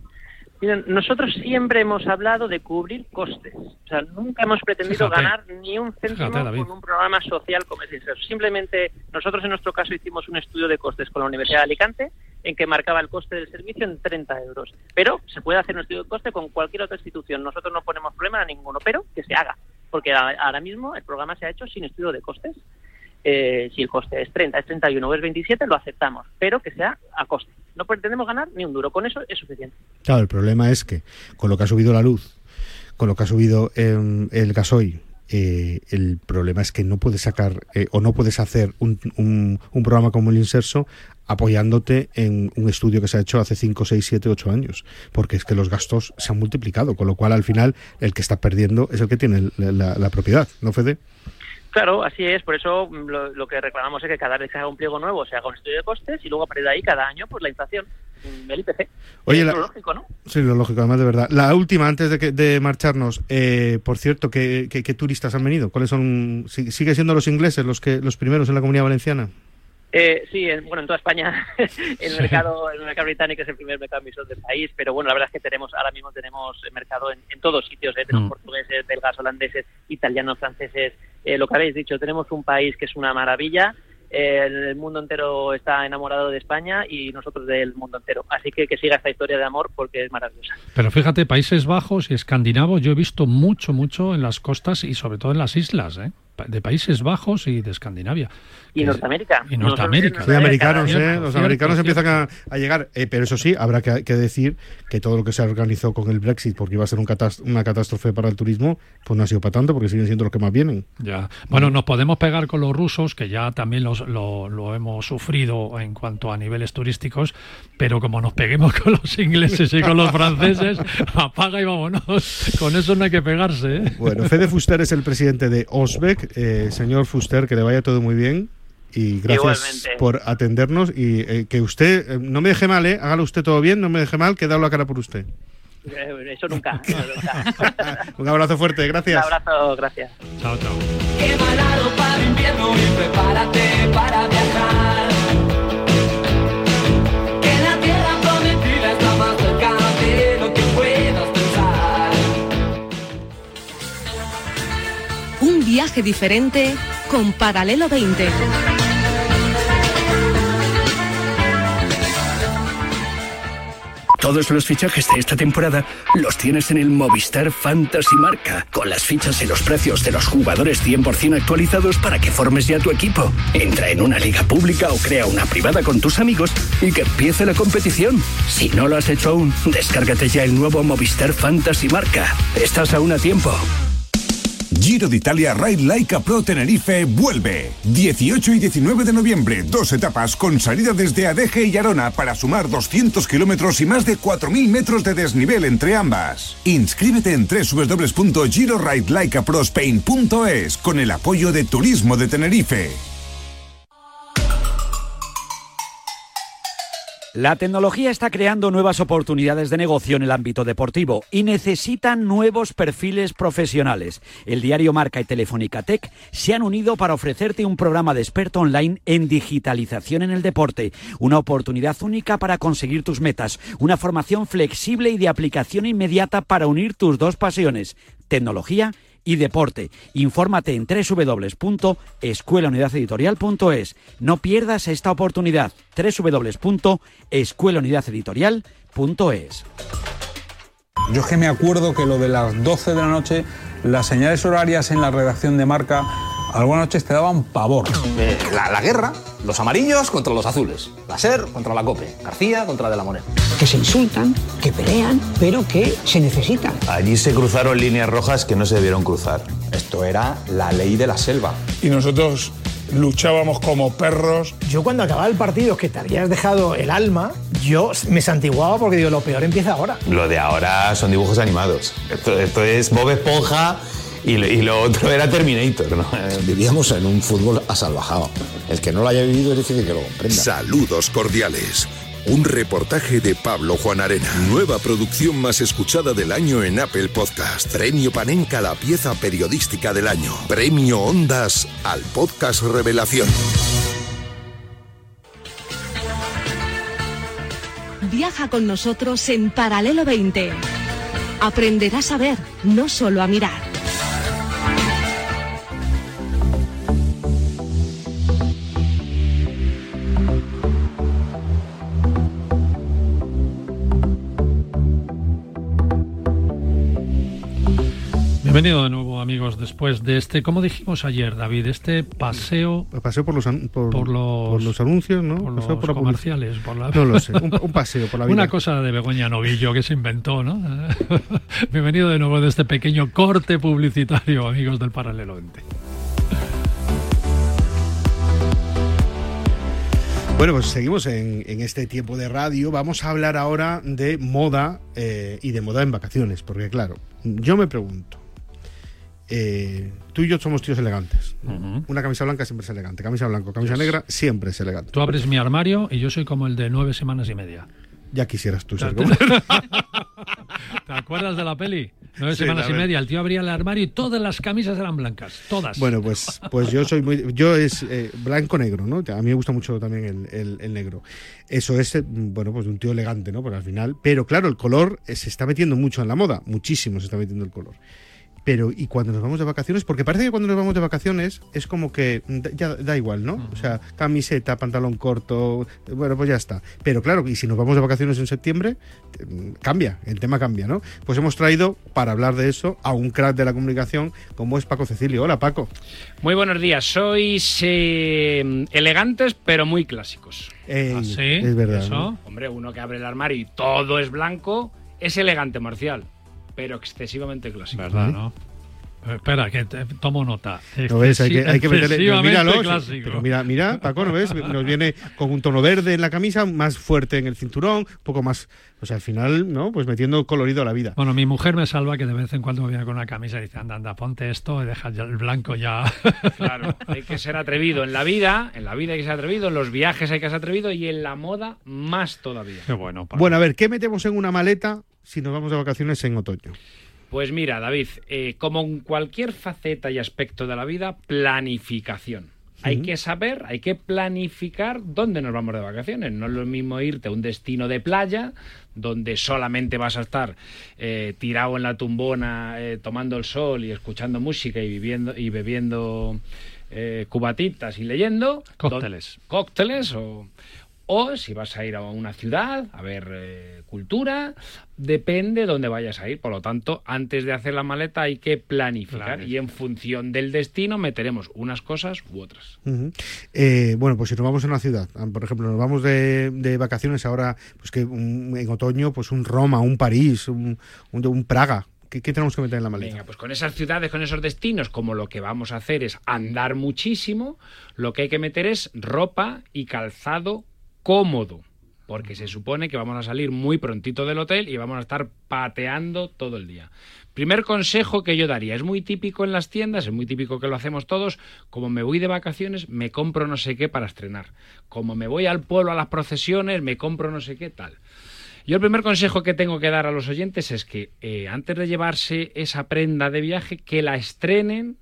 Miren, nosotros siempre hemos hablado de cubrir costes. O sea, nunca hemos pretendido ganar ni un céntimo con un programa social como es Simplemente nosotros en nuestro caso hicimos un estudio de costes con la Universidad de Alicante en que marcaba el coste del servicio en 30 euros. Pero se puede hacer un estudio de coste con cualquier otra institución. Nosotros no ponemos problema a ninguno, pero que se haga. Porque ahora mismo el programa se ha hecho sin estudio de costes. Eh, si el coste es 30, es 31 o es 27, lo aceptamos, pero que sea a coste. No pretendemos ganar ni un duro, con eso es suficiente. Claro, el problema es que con lo que ha subido la luz, con lo que ha subido el gasoil, eh, el problema es que no puedes sacar eh, o no puedes hacer un, un, un, programa como el Inserso apoyándote en un estudio que se ha hecho hace 5, 6, 7, 8 años, porque es que los gastos se han multiplicado, con lo cual al final el que está perdiendo es el que tiene la, propiedad, ¿no, Fede? Claro, así es. Por eso lo, que reclamamos es que cada vez que haga un pliego nuevo se haga un estudio de costes y luego a partir de ahí cada año pues la inflación, el IPC. Oye, lo lógico, ¿no? Sí, lo lógico, además de verdad. La última, antes de, que, de marcharnos, eh, por cierto, ¿qué, ¿qué, turistas han venido? ¿Cuáles son? ¿Sigue siendo los ingleses los que los primeros en la Comunidad Valenciana? Eh, sí, bueno, en toda España el mercado el mercado británico es el primer mercado emisor del país, pero bueno, la verdad es que tenemos ahora mismo tenemos mercado en, todos sitios, ¿eh? tenemos mm. portugueses, belgas, holandeses, italianos, franceses, eh, lo que habéis dicho, tenemos un país que es una maravilla, el mundo entero está enamorado de España y nosotros del mundo entero, así que que siga esta historia de amor porque es maravillosa. Pero fíjate, Países Bajos y escandinavos yo he visto mucho, mucho en las costas y sobre todo en las islas, ¿eh? De Países Bajos y de Escandinavia. Y Norteamérica. Y Norteamérica. Sí, americanos, ¿eh? Los americanos empiezan a, llegar. Eh, pero eso sí, habrá que, decir que todo lo que se organizó con el Brexit, porque iba a ser un una catástrofe para el turismo, pues no ha sido para tanto, porque siguen siendo los que más vienen. Ya. Bueno, nos podemos pegar con los rusos, que ya también los, lo, lo hemos sufrido en cuanto a niveles turísticos, pero como nos peguemos con los ingleses y con los franceses, apaga y vámonos. Con eso no hay que pegarse. ¿eh? Bueno, Fede Fuster es el presidente de Osbeck eh, señor Fuster, que le vaya todo muy bien. Y gracias por atendernos y eh, que usted, eh, no me deje mal, ¿eh? Hágalo usted todo bien, no me deje mal, que dado la cara por usted. Eso nunca. Un abrazo fuerte, gracias. Un abrazo, gracias. Chao, chao. para invierno y prepárate para viajar. Viaje diferente con Paralelo 20. Todos los fichajes de esta temporada los tienes en el Movistar Fantasy Marca, con las fichas y los precios de los jugadores 100% actualizados para que formes ya tu equipo. Entra en una liga pública o crea una privada con tus amigos y que empiece la competición. Si no lo has hecho aún, descárgate ya el nuevo Movistar Fantasy Marca. Estás aún a tiempo. Giro de Italia Ride Laika Pro Tenerife vuelve. 18 y 19 de noviembre, dos etapas con salida desde Adeje y Arona para sumar 200 kilómetros y más de 4.000 metros de desnivel entre ambas. Inscríbete en www.giroridelaikaprospain.es con el apoyo de Turismo de Tenerife. La tecnología está creando nuevas oportunidades de negocio en el ámbito deportivo y necesitan nuevos perfiles profesionales. El diario Marca y Telefónica Tech se han unido para ofrecerte un programa de experto online en digitalización en el deporte, una oportunidad única para conseguir tus metas, una formación flexible y de aplicación inmediata para unir tus dos pasiones, tecnología deporte. Infórmate en www.escuelaunidadeditorial.es. No pierdas esta oportunidad. www.escuelaunidadeditorial.es. Yo es que me acuerdo que lo de las 12 de la noche, las señales horarias en la redacción de marca algunas noches te daban pavor. Eh, la, la, guerra, los amarillos contra los azules, la SER contra la COPE, García contra De la Moneda. Que se insultan, que pelean, pero que se necesitan. Allí se cruzaron líneas rojas que no se debieron cruzar. Esto era la ley de la selva. Y nosotros luchábamos como perros. Yo cuando acababa el partido, que te habías dejado el alma, yo me santiguaba porque digo, lo peor empieza ahora. Lo de ahora son dibujos animados. Esto, esto es Bob Esponja y lo, y lo, otro era Terminator. ¿no? Vivíamos en un fútbol asalvajado. El que no lo haya vivido es difícil que lo comprenda. Saludos cordiales. Un reportaje de Pablo Juan Arena. Nueva producción más escuchada del año en Apple Podcast. Premio Panenka la pieza periodística del año. Premio Ondas al podcast Revelación. Viaja con nosotros en Paralelo 20. Aprenderás a ver, no solo a mirar. Bienvenido de nuevo, amigos, después de este, como dijimos ayer, David, este paseo... Paseo por los, por, por los, por los anuncios, ¿no? Por paseo los por comerciales. Por la... No lo sé, un, un, paseo por la vida. Una cosa de Begoña Novillo que se inventó, ¿no? Bienvenido de nuevo de este pequeño corte publicitario, amigos del Paralelo 20. Bueno, pues seguimos en, en, este tiempo de radio. Vamos a hablar ahora de moda eh, y de moda en vacaciones, porque claro, yo me pregunto, eh, tú y yo somos tíos elegantes. Uh -huh. Una camisa blanca siempre es elegante, camisa blanca, camisa yes. negra siempre es elegante. Tú abres mi armario y yo soy como el de nueve semanas y media. Ya quisieras tú ser como... ¿Te acuerdas de la peli? Nueve sí, semanas y media. El tío abría el armario y todas las camisas eran blancas. Todas. Bueno, pues, pues yo soy muy. Yo es eh, blanco-negro, ¿no? A mí me gusta mucho también el, el, el, negro. Eso es, bueno, pues un tío elegante, ¿no? Por al final. Pero claro, el color se está metiendo mucho en la moda. Muchísimo se está metiendo el color pero y cuando nos vamos de vacaciones, porque parece que cuando nos vamos de vacaciones es como que ya da igual, ¿no? Uh -huh. O sea, camiseta, pantalón corto, bueno, pues ya está. Pero claro, y si nos vamos de vacaciones en septiembre, cambia, el tema cambia, ¿no? Pues hemos traído para hablar de eso a un crack de la comunicación como es Paco Cecilio. Hola, Paco. Muy buenos días, sois eh, elegantes pero muy clásicos. Ey, ¿Ah, sí? Es verdad. ¿Eso? ¿no? Hombre, uno que abre el armario y todo es blanco, es elegante, Marcial pero excesivamente clásico. ¿Verdad, no? Pero espera, que te, tomo nota. ¿No ves? Hay que, hay que meterle. Pero míralo, pero mira, mira, Paco, ¿no ves? Nos viene con un tono verde en la camisa, más fuerte en el cinturón, un poco más. O sea, al final, ¿no? Pues metiendo colorido a la vida. Bueno, mi mujer me salva que de vez en cuando me viene con una camisa y dice, anda, anda, ponte esto y deja ya el blanco ya. Claro, hay que ser atrevido en la vida, en la vida hay que ser atrevido, en los viajes hay que ser atrevido y en la moda más todavía. Qué bueno. Paco. Bueno, a ver, ¿qué metemos en una maleta si nos vamos de vacaciones en otoño? Pues mira, David, eh, como en cualquier faceta y aspecto de la vida, planificación. Hay que saber, hay que planificar dónde nos vamos de vacaciones. No es lo mismo irte a un destino de playa donde solamente vas a estar eh, tirado en la tumbona eh, tomando el sol y escuchando música y viviendo y bebiendo eh, cubatitas y leyendo Cócteles. Don- cócteles o o si vas a ir a una ciudad a ver eh, cultura, depende de dónde vayas a ir. Por lo tanto, antes de hacer la maleta hay que planificar y en función del destino meteremos unas cosas u otras. Eh, bueno, pues si nos vamos a una ciudad, ah, por ejemplo, nos vamos de, de vacaciones ahora, pues que un- en otoño, pues un Roma, un París, un, un, un Praga. ¿Qué, qué tenemos que meter en la maleta? Venga, pues con esas ciudades, con esos destinos, como lo que vamos a hacer es andar muchísimo, lo que hay que meter es ropa y calzado cómodo. Porque se supone que vamos a salir muy prontito del hotel y vamos a estar pateando todo el día. Primer consejo que yo daría, es muy típico en las tiendas, es muy típico que lo hacemos todos, como me voy de vacaciones, me compro no sé qué para estrenar. Como me voy al pueblo a las procesiones, me compro no sé qué tal. Yo el primer consejo que tengo que dar a los oyentes es que eh, antes de llevarse esa prenda de viaje, que la estrenen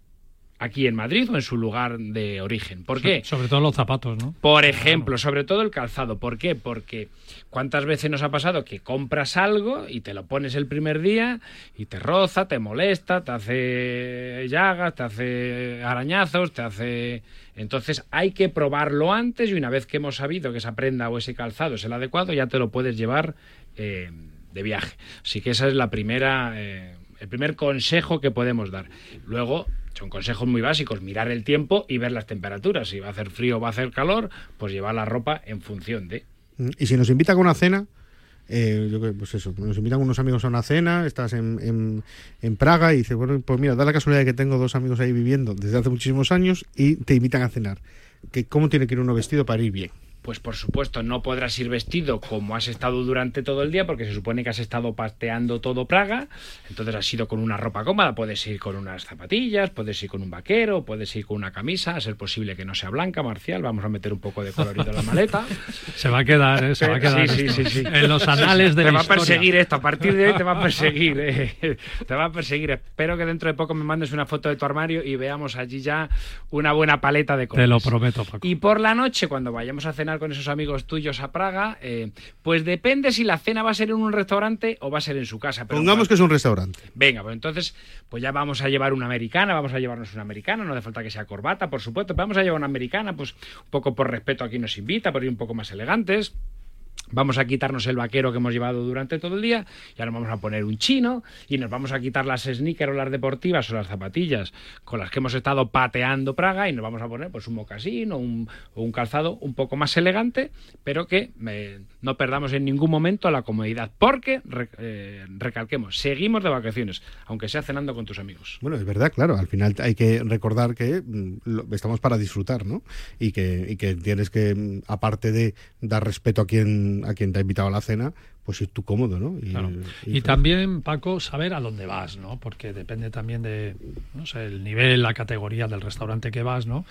aquí en Madrid o en su lugar de origen. ¿Por qué? Sobre todo los zapatos, ¿no? Por ejemplo, sobre todo el calzado. ¿Por qué? Porque cuántas veces nos ha pasado que compras algo y te lo pones el primer día y te roza, te molesta, te hace llagas, te hace arañazos, te hace... Entonces hay que probarlo antes y una vez que hemos sabido que esa prenda o ese calzado es el adecuado, ya te lo puedes llevar eh, de viaje. Así que esa es la primera... eh, el primer consejo que podemos dar. Luego, son consejos muy básicos, mirar el tiempo y ver las temperaturas. Si va a hacer frío o va a hacer calor, pues llevar la ropa en función de... Mm, Y si nos invitan a una cena, eh, yo pues eso, nos invitan unos amigos a una cena, estás en, en, en Praga y dices, bueno, pues mira, da la casualidad de que tengo dos amigos ahí viviendo desde hace muchísimos años y te invitan a cenar. Que ¿Cómo tiene que ir uno vestido para ir bien? Pues por supuesto no podrás ir vestido como has estado durante todo el día porque se supone que has estado pateando todo Praga, entonces has ido con una ropa cómoda, puedes ir con unas zapatillas, puedes ir con un vaquero, puedes ir con una camisa, a ser posible que no sea blanca, Marcial, vamos a meter un poco de colorido en la maleta. Se va a quedar, ¿eh? Se va a quedar Sí, sí, esto. sí, sí. en los anales de Te la va a perseguir esto, a partir de hoy te va a perseguir. eh. Te va a perseguir. Espero que dentro de poco me mandes una foto de tu armario y veamos allí ya una buena paleta de cosas. Te lo prometo, Paco. Y por la noche, cuando vayamos a cenar con esos amigos tuyos a Praga, eh, pues depende si la cena va a ser en un restaurante o va a ser en su casa. Pero Pongamos que es un restaurante. Venga, pues entonces, pues ya vamos a llevar una americana, vamos a llevarnos una americana, no hace falta que sea corbata, por supuesto, vamos a llevar una americana, pues un poco por respeto a quien nos invita, por ir un poco más elegantes. Vamos a quitarnos el vaquero que hemos llevado durante todo el día, ya nos vamos a poner un chino y nos vamos a quitar las sneakers o las deportivas o las zapatillas con las que hemos estado pateando Praga y nos vamos a poner pues un mocasín o un, o un calzado un poco más elegante, pero que eh, no perdamos en ningún momento la comodidad, porque, re- eh, recalquemos, seguimos de vacaciones, aunque sea cenando con tus amigos. Bueno, es verdad, claro. Al final hay que recordar que mm, estamos para disfrutar, ¿no? Y que, y que tienes que, mm, aparte de dar respeto a quien, a quien te ha invitado a la cena, pues ir tú cómodo, ¿no? Y, Claro. y- Y también, Paco, saber a dónde vas, ¿no? Porque depende también de, no sé, el nivel, la categoría del restaurante que vas, ¿no?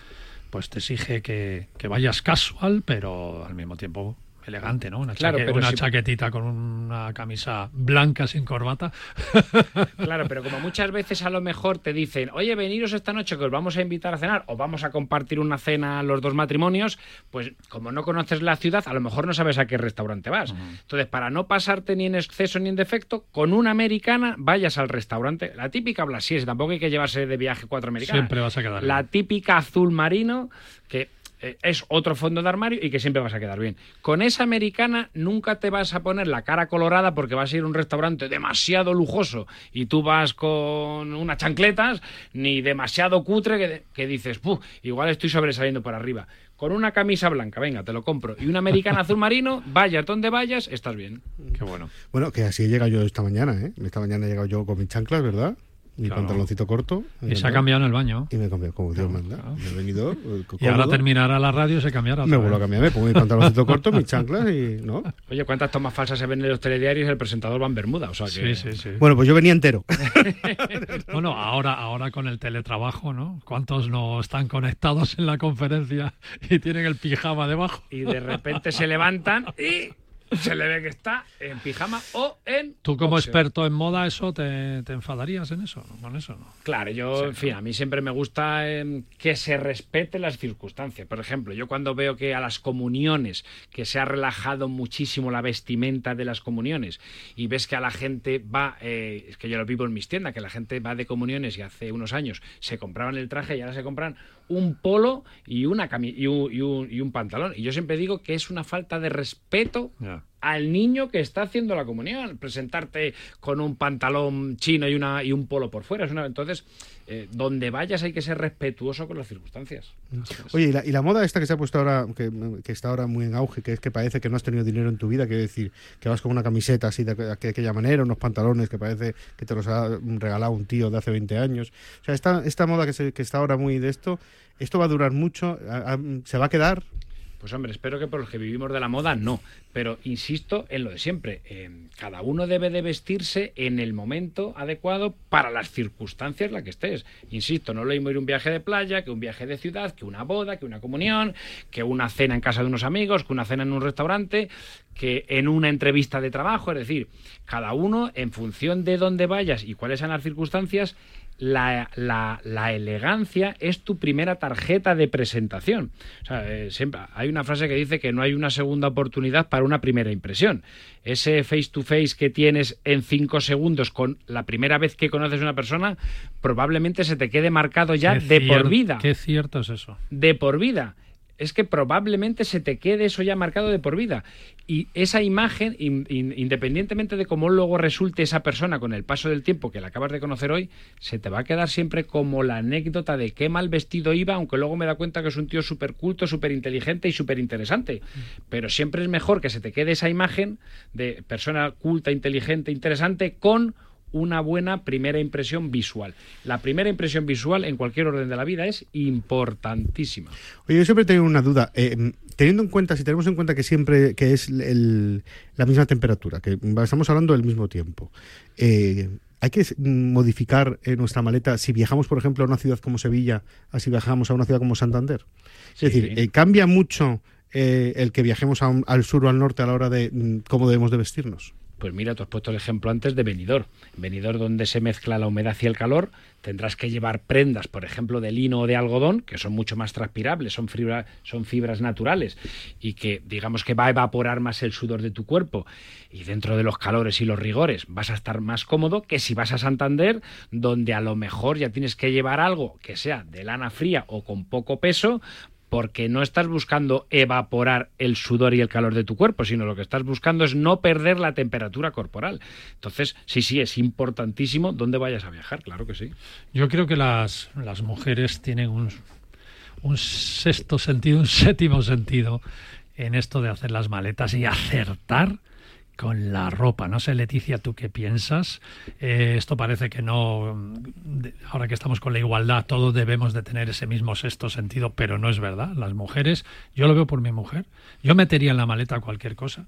Pues te exige que, que vayas casual, pero al mismo tiempo elegante, ¿no? Una, Claro, chaque- pero una si- chaquetita con una camisa blanca sin corbata. Claro, pero como muchas veces a lo mejor te dicen, oye, veniros esta noche que os vamos a invitar a cenar o vamos a compartir una cena los dos matrimonios, pues como no conoces la ciudad, a lo mejor no sabes a qué restaurante vas. Entonces, para no pasarte ni en exceso ni en defecto, con una americana vayas al restaurante. La típica blasies, tampoco hay que llevarse de viaje cuatro americanas. Siempre vas a quedar La típica azul marino que es otro fondo de armario y que siempre vas a quedar bien. Con esa americana nunca te vas a poner la cara colorada porque vas a ir a un restaurante demasiado lujoso y tú vas con unas chancletas, ni demasiado cutre que, que dices, "Puh, igual estoy sobresaliendo por arriba. Con una camisa blanca, venga, te lo compro. Y una americana azul marino, vayas donde vayas, estás bien. Qué bueno. Bueno, que así he llegado yo esta mañana, ¿eh? Esta mañana he llegado yo con mis chanclas, ¿verdad? Mi Claro. pantaloncito corto. Y se ha cambiado en el baño. Y me he cambiado como Dios manda. Me he venido. eh, Y ahora terminará la radio y se cambiará. Me vuelvo a vez. cambiar, me pongo mi pantaloncito corto, mis chanclas y. ¿no? Oye, ¿cuántas tomas falsas se ven en los telediarios? El presentador va en Bermuda, o sea que... Sí, sí, sí. Bueno, pues yo venía entero. Bueno, ahora, ahora con el teletrabajo, ¿no? ¿Cuántos no están conectados en la conferencia y tienen el pijama debajo? Y de repente se levantan y se le ve que está en pijama o en. Tú, como experto en moda, ¿eso te, te enfadarías en eso? ¿no? Con eso, ¿no? Claro, yo, en fin, a mí siempre me gusta eh, que se respete las circunstancias. Por ejemplo, yo cuando veo que a las comuniones, que se ha relajado muchísimo la vestimenta de las comuniones, y ves que a la gente va, eh, es que yo lo vivo en mis tiendas, que la gente va de comuniones y hace unos años se compraban el traje y ahora se compran un polo y, una cami- y, un, y un- y un pantalón. Y yo siempre digo que es una falta de respeto al niño que está haciendo la comunión. Presentarte con un pantalón chino y, una, y un polo por fuera. Es una- entonces, eh, donde vayas hay que ser respetuoso con las circunstancias. Oye, y la, moda esta que se ha puesto ahora, que, está ahora muy en auge, que es que parece que no has tenido dinero en tu vida, quiere decir que vas con una camiseta así de, de aquella manera, unos pantalones que parece que te los ha regalado un tío de hace 20 años. O sea, esta, esta moda que, se- que está ahora muy de esto, ¿esto va a durar mucho? ¿A- a- ¿Se va a quedar? Pues hombre, espero que por los que vivimos de la moda no, pero insisto en lo de siempre, eh, cada uno debe de vestirse en el momento adecuado para las circunstancias en las que estés. Insisto, no lo mismo ir un viaje de playa, que un viaje de ciudad, que una boda, que una comunión, que una cena en casa de unos amigos, que una cena en un restaurante, que en una entrevista de trabajo, es decir, cada uno en función de dónde vayas y cuáles sean las circunstancias, la, la- la elegancia es tu primera tarjeta de presentación. O sea, eh, siempre hay una frase que dice que no hay una segunda oportunidad para una primera impresión. Ese face to face que tienes en cinco segundos con la primera vez que conoces a una persona, probablemente se te quede marcado ya Qué de por vida Qué cierto es eso. de por vida. Es que probablemente se te quede eso ya marcado de por vida. Y esa imagen, in- in- independientemente de cómo luego resulte esa persona con el paso del tiempo que la acabas de conocer hoy, se te va a quedar siempre como la anécdota de qué mal vestido iba, aunque luego me da cuenta que es un tío súper culto, súper inteligente y súper interesante. Pero siempre es mejor que se te quede esa imagen de persona culta, inteligente, interesante con una buena primera impresión visual. La primera impresión visual en cualquier orden de la vida es importantísima. Oye, yo siempre tengo una duda. eh, teniendo en cuenta, si tenemos en cuenta que siempre que es el- la misma temperatura, que estamos hablando del mismo tiempo, eh, hay que modificar eh, nuestra maleta si viajamos, por ejemplo, a una ciudad como Sevilla, así viajamos a una ciudad como Santander. Es Sí. decir, eh, cambia mucho eh, el que viajemos a un- al sur o al norte a la hora de mm, cómo debemos de vestirnos. Pues mira, tú has puesto el ejemplo antes de Benidorm. En Benidorm, donde se mezcla la humedad y el calor, tendrás que llevar prendas, por ejemplo, de lino o de algodón, que son mucho más transpirables, son, son fibras naturales y que, digamos que va a evaporar más el sudor de tu cuerpo. Y dentro de los calores y los rigores vas a estar más cómodo que si vas a Santander, donde a lo mejor ya tienes que llevar algo que sea de lana fría o con poco peso, porque no estás buscando evaporar el sudor y el calor de tu cuerpo, sino lo que estás buscando es no perder la temperatura corporal. Entonces, sí, sí, es importantísimo dónde vayas a viajar, claro que sí. Yo creo que las, las mujeres tienen un, un sexto sentido, un séptimo sentido en esto de hacer las maletas y acertar con la ropa. No sé, Leticia, ¿tú qué piensas? Eh, esto parece que no, de- ahora que estamos con la igualdad, todos debemos de tener ese mismo sexto sentido, pero no es verdad. Las mujeres, yo lo veo por mi mujer, yo metería en la maleta cualquier cosa.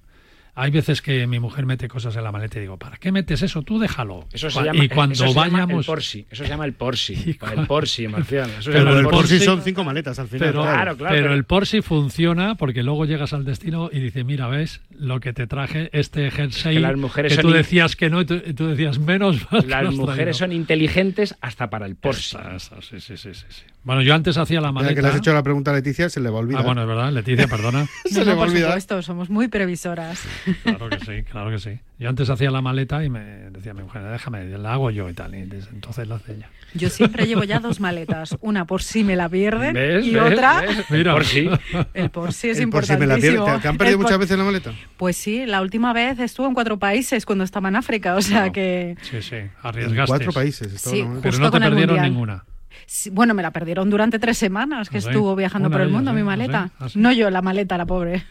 Hay veces que mi mujer mete cosas en la maleta y digo, ¿para qué metes eso? Tú déjalo. Eso se llama, y cuando eso se llama vayamos... el Porsi, eso se llama el Porsi, el Porsi, Marcial. Eso Pero llama el Por si Porsi- son cinco maletas al final. Pero, Claro, claro, pero pero- el Porsi funciona porque luego llegas al destino y dice, mira, ves lo que te traje este jersey que las mujeres que son tú in- decías que no y tú, y tú decías menos. Las mujeres traído". son inteligentes hasta para el Porsi. Esa, esa, sí, sí, sí, sí, sí. Bueno, yo antes hacía la Ya maleta. que le has hecho la pregunta a Leticia, se le va a olvidar. Ah, bueno, es verdad, Leticia, perdona. se No, le no, va a olvidar. supuesto, somos muy previsoras. Claro que sí, claro que sí. Yo antes hacía la maleta y me decía mi mujer, déjame, la hago yo y tal. Y desde entonces la hace ella. Yo siempre llevo ya dos maletas, una por si me la pierden ¿Ves? y ¿Ves? otra ¿Ves? Mira. Por si. el por si es El por si me la importantísimo. pierde. ¿Te, te han perdido por- muchas veces la maleta? Pues sí, la última vez estuve en cuatro países cuando estaba en África, o sea que Sí, sí, En arriesgaste. cuatro países. Sí, maleta. Pero justo no te con perdieron ninguna. Sí, bueno, me la perdieron durante tres semanas que sí. estuvo viajando Una por el ellas, mundo ¿eh? mi maleta. sí, ah, sí. No yo, la maleta, la pobre.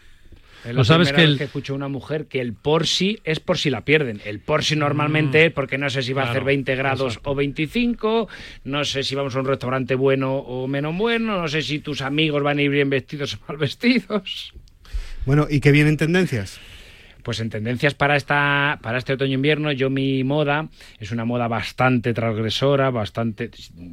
Es Lo sabes que vez el- que escucho a una mujer que el por si es por si la pierden. El por si normalmente es porque no sé si va a hacer Mm. Claro, 20 grados exacto. o 25, no sé si vamos a un restaurante bueno o menos bueno, no sé si tus amigos van a ir bien vestidos o mal vestidos. Bueno, ¿y qué vienen tendencias? Pues en tendencias para esta para este otoño-invierno, yo mi moda es una moda bastante transgresora, bastante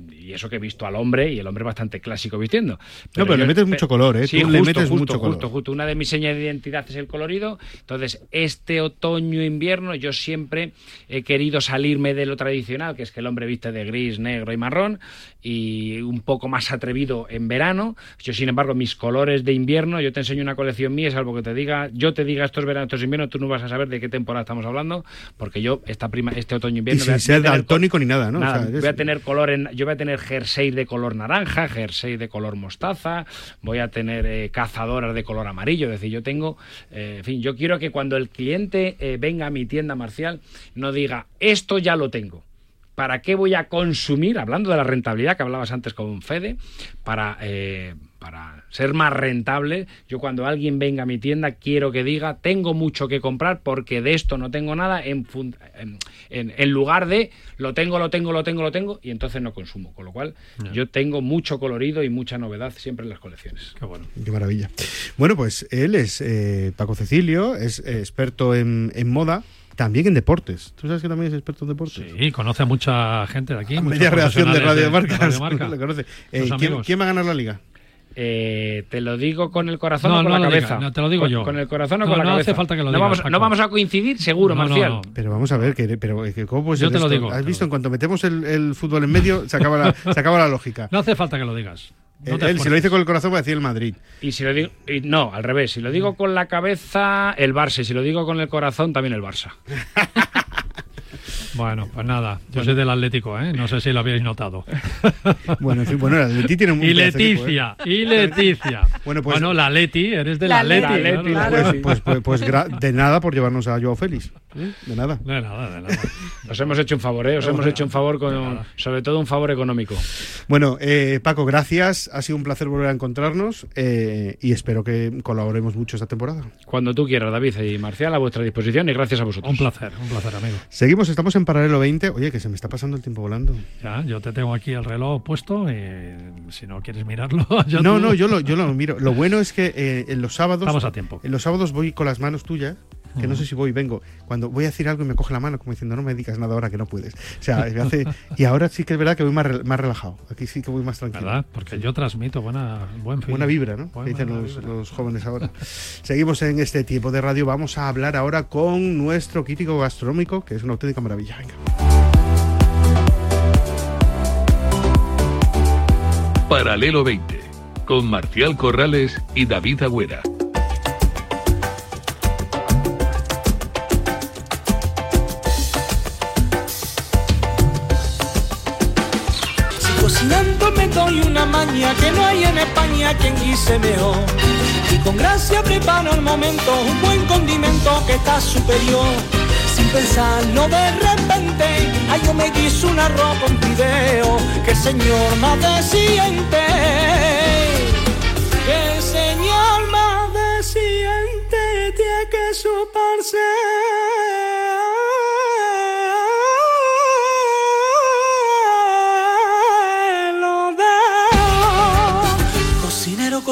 y eso que he visto al hombre y el hombre bastante clásico vistiendo. no, pero yo- le metes mucho color, ¿eh? Sí, Tú justo, le metes justo, mucho color. justo, justo. Una de mis señas de identidad es el colorido. Entonces, este otoño-invierno yo siempre he querido salirme de lo tradicional, que es que el hombre viste de gris, negro y marrón, y un poco más atrevido en verano. Yo, sin embargo, mis colores de invierno, yo te enseño una colección mía, salvo que te diga, yo te diga esto es verano, esto es invierno, tú no vas a saber de qué temporada estamos hablando, porque yo esta prima, este Y otoño-invierno... sin ser daltónico ni nada, ¿no? O Nada, sea, voy a tener color en, yo voy a tener jersey de color naranja, jersey de color mostaza, voy a tener eh, cazadoras de color amarillo, es decir, yo tengo, eh, en fin, yo quiero que cuando el cliente eh, venga a mi tienda marcial no diga esto ya lo tengo. ¿Para qué voy a consumir? Hablando de la rentabilidad que hablabas antes con Fede, para, eh, para ser más rentable, yo cuando alguien venga a mi tienda quiero que diga, tengo mucho que comprar porque de esto no tengo nada, en, en, en- en lugar de lo tengo, lo tengo, lo tengo, lo tengo, y entonces no consumo. Con lo cual, yo tengo mucho colorido y mucha novedad siempre en las colecciones. Qué bueno. Qué maravilla. Bueno, pues él es eh, Paco Cecilio, es eh, experto en, en moda, también en deportes. ¿Tú sabes que también es experto en deportes? Sí, conoce a mucha gente de aquí. Media redacción de Radio Marcas. de Radio Marca. le conoce. Eh, ¿quién, va a ganar la liga? Eh, te lo digo con el corazón No, o con no la cabeza. no, te lo digo con, yo. Con el corazón o No, con la no cabeza. hace falta que lo no digas, vamos, Paco. no vamos a coincidir, seguro, No, no, Marcial. no. Pero vamos a ver, que, pero eh, que ¿cómo puede Yo te lo esto? digo, ¿Has visto? En cuanto metemos el, el fútbol en medio, se acaba la, se acaba la lógica. No hace falta que lo digas. No él, si lo dice con el corazón, va a decir el Madrid. Y si lo digo, y no, al revés. Si lo digo con la cabeza, el Barça. Y si lo digo con el corazón, también el Barça. Bueno, pues nada, yo soy del Atlético, ¿eh? No sé si lo habéis notado. Bueno, en fin, bueno, el Leti tiene un Y equipo, ¿eh? Leticia, y Leticia. Bueno, pues- bueno, la Leti, eres de La la, Leti. Pues, la Leti. pues, pues, pues gra- de nada por llevarnos a Joao Félix. ¿Eh? De nada. De nada, de nada. Os hemos hecho un favor, ¿eh? Os hemos hecho un favor, con, sobre todo un favor económico. Bueno, eh, Paco, gracias. Ha sido un placer volver a encontrarnos eh, y espero que colaboremos mucho esta temporada. Cuando tú quieras, David y Marcial, a vuestra disposición y gracias a vosotros. Un placer, un placer, amigo. Seguimos, estamos en Paralelo 20. Oye, que se me está pasando el tiempo volando. Ya, yo te tengo aquí el reloj puesto y si no quieres mirarlo, ya no, tú- no, yo lo, yo lo miro. Lo bueno es que eh, en los sábados. Estamos a tiempo. En los sábados voy con las manos tuyas. Que no sé si voy y vengo. Cuando voy a decir algo y me coge la mano, como diciendo, no me digas nada ahora que no puedes. O sea, me hace- y ahora sí que es verdad que voy más, re- más relajado. Aquí sí que voy más tranquilo. ¿Verdad? Porque yo transmito buena, buen feeling. Buena vibra, ¿no? Buena Que dicen los, vibra. los jóvenes ahora. Seguimos en este tiempo de radio. Vamos a hablar ahora con nuestro crítico gastronómico, que es una auténtica maravilla. Venga. Paralelo 20, con Marcial Corrales y David Agüera. Que no hay en España quien guise mejor. Y con gracia preparo al momento un buen condimento que está superior. Sin pensarlo de repente, ay yo me guiso un arroz con fideo, que el señor más siente. Que el señor más siente tiene que suparse.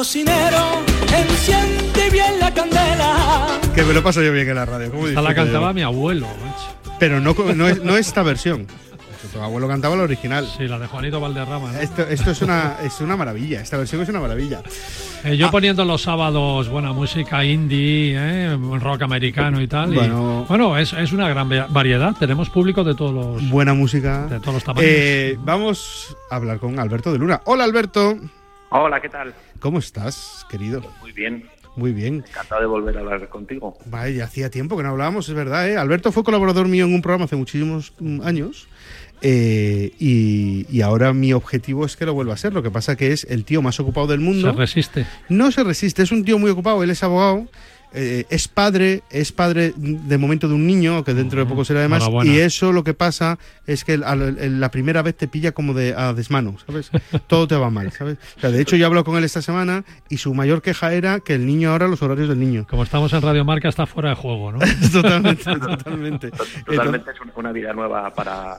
Cocinero, enciende bien la candela. Que me lo paso yo bien en la radio. ¿Cómo Esta la yo? cantaba mi abuelo, macho. Pero no, es, no esta versión. Tu abuelo cantaba la original. Sí, la de Juanito Valderrama. ¿no? Esto, esto es, una, es una maravilla. Esta versión es una maravilla. Eh, Ah. yo poniendo los sábados buena música indie, eh, rock americano y tal. y- Bueno. bueno, es, es una gran va- variedad. Tenemos público de todos los. Buena música. De todos los tamaños. Eh, vamos a hablar con Alberto de Luna. Hola, Alberto. Hola, ¿qué tal? ¿Cómo estás, querido? Muy bien, Muy bien. encantado de volver a hablar contigo. Vaya, hacía tiempo que no hablábamos, es verdad, ¿eh? Alberto fue colaborador mío en un programa hace muchísimos mm, años. eh, y, y ahora mi objetivo es que lo vuelva a ser. Lo que pasa que es el tío más ocupado del mundo. Se resiste. No se resiste, es un tío muy ocupado, él es abogado, eh, es padre, es padre de momento de un niño, que dentro de poco será además, y eso lo que pasa es que al- el- la primera vez te pilla como de a desmano, ¿sabes? Todo te va mal, ¿sabes? O sea, de hecho yo he hablado con él esta semana y su mayor queja era que el niño ahora los horarios del niño. Como estamos en Radio Marca, está fuera de juego, ¿no? totalmente, totalmente. Totalmente es una- vida nueva para,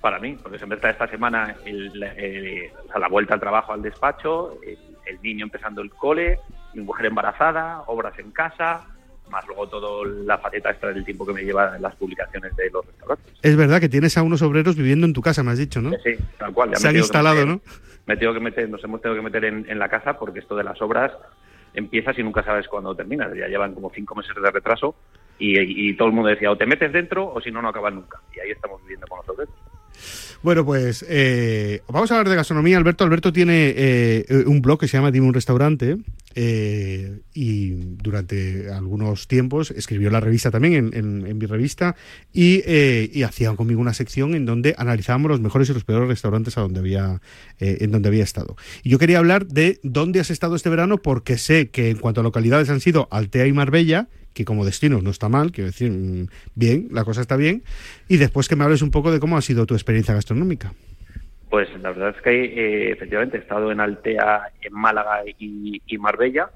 para mí, porque se me está esta semana el- sea, la vuelta al trabajo al despacho, el, el niño empezando el cole, mujer embarazada, obras en casa, más luego toda la faceta extra del tiempo que me lleva las publicaciones de los restaurantes. Es verdad que tienes a unos obreros viviendo en tu casa, me has dicho, ¿no? Sí, tal cual. Se han instalado, ¿no? Me tengo que meter, nos hemos tenido que meter en, en la casa porque esto de las obras empiezas y nunca sabes cuándo terminas. Ya llevan como cinco meses de retraso y, y todo el mundo decía o te metes dentro o si no, no acabas nunca. Y ahí estamos viviendo con los obreros. Bueno, pues eh, vamos a hablar de gastronomía. Alberto, Alberto tiene eh, un blog que se llama Dime un restaurante eh, y durante algunos tiempos escribió la revista también en, mi revista y, y, hacía conmigo una sección en donde analizábamos los mejores y los peores restaurantes a donde había, en donde había estado. Y yo quería hablar de dónde has estado este verano porque sé que en cuanto a localidades han sido Altea y Marbella que como destino no está mal, quiero decir, mm, bien, la cosa está bien, y después que me hables un poco de cómo ha sido tu experiencia gastronómica. Pues la verdad es que eh, efectivamente he estado en Altea, en Málaga y, Marbella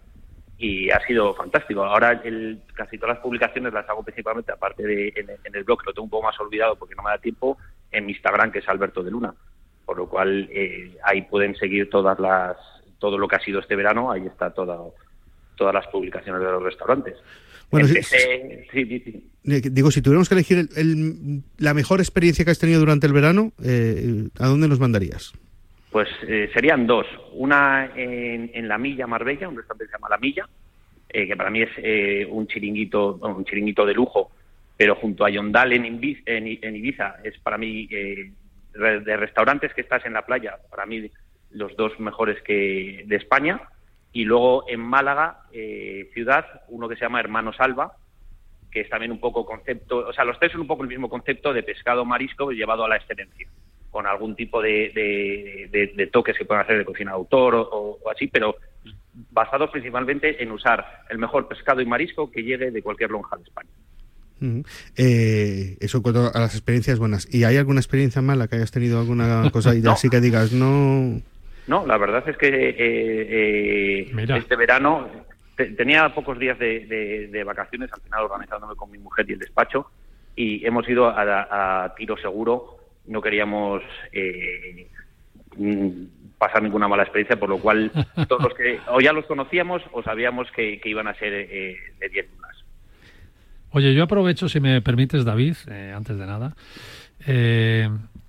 y ha sido fantástico. Ahora el, casi todas las publicaciones las hago principalmente, aparte de en, el blog, que lo tengo un poco más olvidado porque no me da tiempo, en mi Instagram, que es Alberto de Luna. Por lo cual eh, ahí pueden seguir todas las todo lo que ha sido este verano, ahí está toda, todas las publicaciones de los restaurantes. Bueno, digo, si tuviéramos que elegir la mejor experiencia que has tenido durante el verano, eh, ¿a dónde nos mandarías? Pues eh, serían dos. Una en, La Milla, Marbella, un restaurante que se llama La Milla, eh, que para mí es un chiringuito un chiringuito de lujo, pero junto a Yondal en, Ibiza, es para mí de restaurantes que estás en la playa, para mí los dos mejores que de España y luego en Málaga, eh, ciudad, uno que se llama Hermano Salva, que es también un poco concepto, o sea, los tres son un poco el mismo concepto de pescado marisco llevado a la excelencia, con algún tipo de, de, toques que pueden hacer de cocina de autor o, así, pero basados principalmente en usar el mejor pescado y marisco que llegue de cualquier lonja de España. Eh, eso en cuanto a las experiencias buenas. ¿Y hay alguna experiencia mala que hayas tenido alguna cosa y así que digas no? No, la verdad es que eh, eh, este verano tenía pocos días de, vacaciones, al final organizándome con mi mujer y el despacho, y hemos ido a, tiro seguro. No queríamos eh, mm, pasar ninguna mala experiencia, por lo cual todos los que o ya los conocíamos o sabíamos que, iban a ser de 10 lunas. Oye, yo aprovecho, si me permites, David, antes de nada.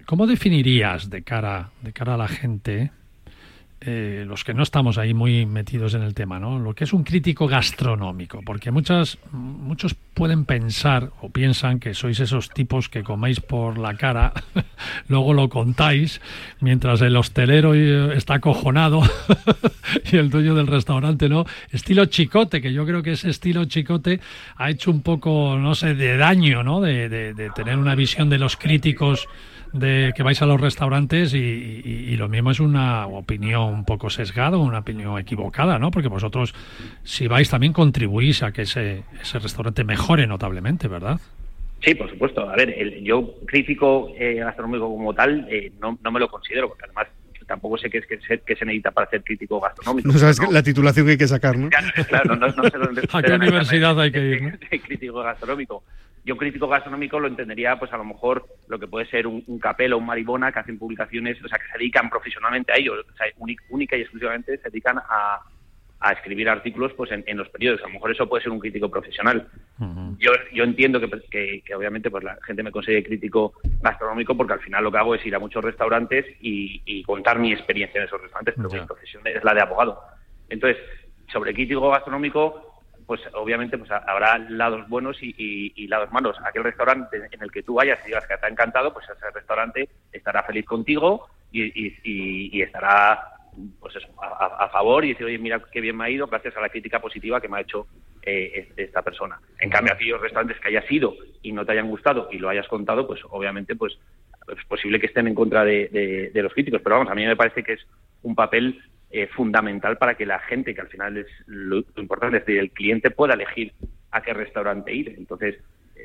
¿Cómo definirías de cara, de cara a la gente eh, los que no estamos ahí muy metidos en el tema, ¿no? Lo que es un crítico gastronómico, porque muchas, muchos pueden pensar o piensan que sois esos tipos que coméis por la cara, luego lo contáis, mientras el hostelero eh, está acojonado y el dueño del restaurante, ¿no? Estilo chicote, que yo creo que ese estilo chicote ha hecho un poco, no sé, de daño, ¿no? de tener una visión de los críticos de que vais a los restaurantes y, lo mismo es una opinión un poco sesgada, una opinión equivocada, ¿no? Porque vosotros, si vais, también contribuís a que ese, ese restaurante mejore notablemente, ¿verdad? Sí, por supuesto. A ver, yo crítico eh, gastronómico como tal eh, no, no me lo considero, porque además tampoco sé qué, es, qué, se necesita para ser crítico gastronómico. No sabes la titulación que hay que sacar, ¿no? Claro, no, sé dónde... ¿A qué universidad hay que ir? Crítico gastronómico yo crítico gastronómico lo entendería, pues a lo mejor lo que puede ser un, un capel o un maribona que hacen publicaciones, o sea, que se dedican profesionalmente a ello, o sea, única y exclusivamente se dedican a, escribir artículos pues en, los periódicos. A lo mejor eso puede ser un crítico profesional. yo, yo entiendo que, que, obviamente pues la gente me considere crítico gastronómico porque al final lo que hago es ir a muchos restaurantes y, contar mi experiencia en esos restaurantes, pero mi profesión es la de abogado. Entonces, sobre crítico gastronómico, pues obviamente pues habrá lados buenos y, lados malos. Aquel restaurante en el que tú vayas y digas que te ha encantado, pues ese restaurante estará feliz contigo y, estará pues eso, a, favor y decir, oye, mira qué bien me ha ido gracias a la crítica positiva que me ha hecho eh, esta persona. En cambio, aquellos restaurantes que hayas ido y no te hayan gustado y lo hayas contado, pues obviamente pues es posible que estén en contra de los críticos. Pero vamos, a mí me parece que es un papel eh, fundamental para que la gente, que al final es lo, importante, es decir, el cliente pueda elegir a qué restaurante ir. Entonces,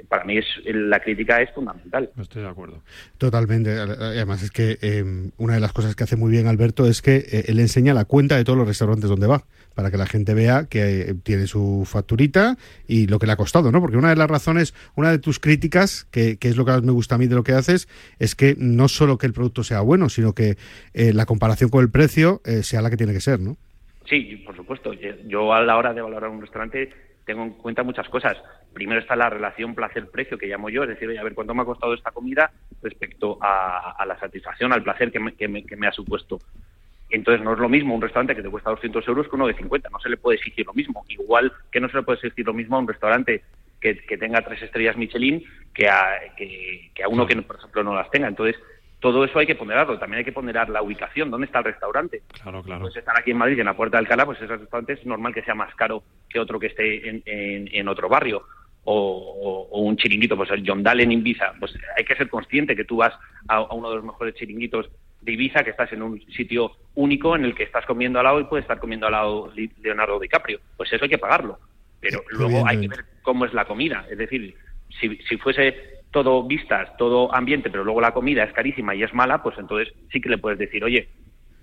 para mí es la crítica es fundamental. Estoy de acuerdo. Totalmente. Además es que eh, una de las cosas que hace muy bien Alberto es que eh, él enseña la cuenta de todos los restaurantes donde va, para que la gente vea que eh, tiene su facturita y lo que le ha costado, ¿no? Porque una de las razones, una de tus críticas, que, es lo que más me gusta a mí de lo que haces, es que no solo que el producto sea bueno, sino que la comparación con el precio sea la que tiene que ser, ¿no? Sí, por supuesto. Yo a la hora de valorar un restaurante tengo en cuenta muchas cosas. Primero está la relación placer-precio que llamo yo, es decir, a ver cuánto me ha costado esta comida respecto a, la satisfacción, al placer que me, que que me ha supuesto. Entonces no es lo mismo un restaurante que te cuesta 200 euros que uno de 50, no se le puede exigir lo mismo. Igual que no se le puede exigir lo mismo a un restaurante que, que tenga tres estrellas Michelin que a, que a uno que, por ejemplo, no las tenga. Entonces todo eso hay que ponderarlo. También hay que ponderar la ubicación, dónde está el restaurante. Claro, claro. Pues estar aquí en Madrid, en la Puerta de Alcalá, pues ese restaurante es normal que sea más caro que otro que esté en, en- en otro barrio. O, o- o un chiringuito, pues el Yondal en Ibiza. Pues hay que ser consciente que tú vas a, a uno de los mejores chiringuitos de Ibiza, que estás en un sitio único en el que estás comiendo al lado y puedes estar comiendo al lado Leonardo DiCaprio. Pues eso hay que pagarlo. Pero luego hay que ver cómo es la comida. Es decir, si, si fuese todo vistas, todo ambiente, pero luego la comida es carísima y es mala, pues entonces sí que le puedes decir, oye,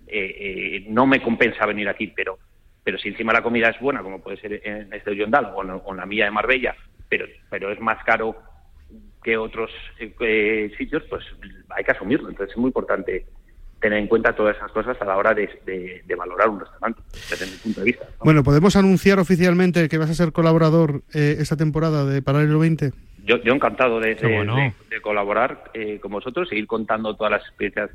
eh, eh, no me compensa venir aquí, pero pero si encima la comida es buena, como puede ser en este Yondal o en, la mía de Marbella, pero pero es más caro que otros eh, sitios, pues hay que asumirlo. Entonces es muy importante tener en cuenta todas esas cosas a la hora de valorar un restaurante, desde mi punto de vista. Bueno, ¿podemos anunciar oficialmente que vas a ser colaborador eh, esta temporada de Paralelo 20? Yo, yo encantado de, Qué de- bueno. de- de colaborar eh, con vosotros y ir contando todas las experiencias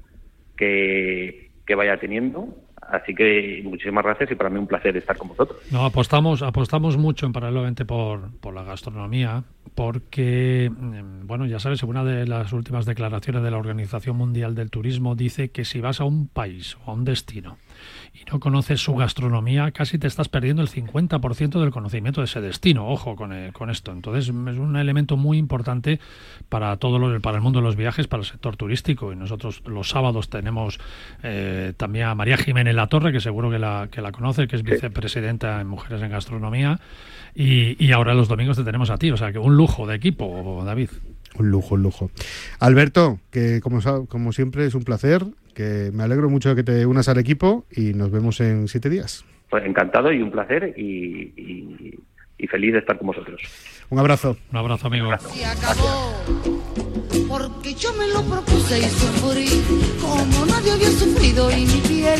que, que vaya teniendo. Así que muchísimas gracias y para mí un placer estar con vosotros. No, apostamos, apostamos mucho en paralelamente por, por la gastronomía, porque, mm, bueno, ya sabes, una de las últimas declaraciones de la Organización Mundial del Turismo dice que si vas a un país o a un destino y no conoces su gastronomía, casi te estás perdiendo el 50% del conocimiento de ese destino. Ojo con, eh, con esto. Entonces, es un elemento muy importante para todo lo, para el mundo de los viajes, para el sector turístico. Y nosotros los sábados tenemos eh, también a María Jiménez La Torre, que seguro que la, que la conoce, que es vicepresidenta en Mujeres en Gastronomía. Y, y ahora los domingos te tenemos a ti. O sea, que un lujo de equipo, David. Un lujo, un lujo. Alberto, que como, como siempre es un placer, que me alegro mucho de que te unas al equipo y nos vemos en siete días. Pues encantado y un placer y, y- y feliz de estar con vosotros. Un abrazo. Un abrazo, amigo. Se acabó. Porque yo me lo propuse y sufrí como nadie había sufrido y mi piel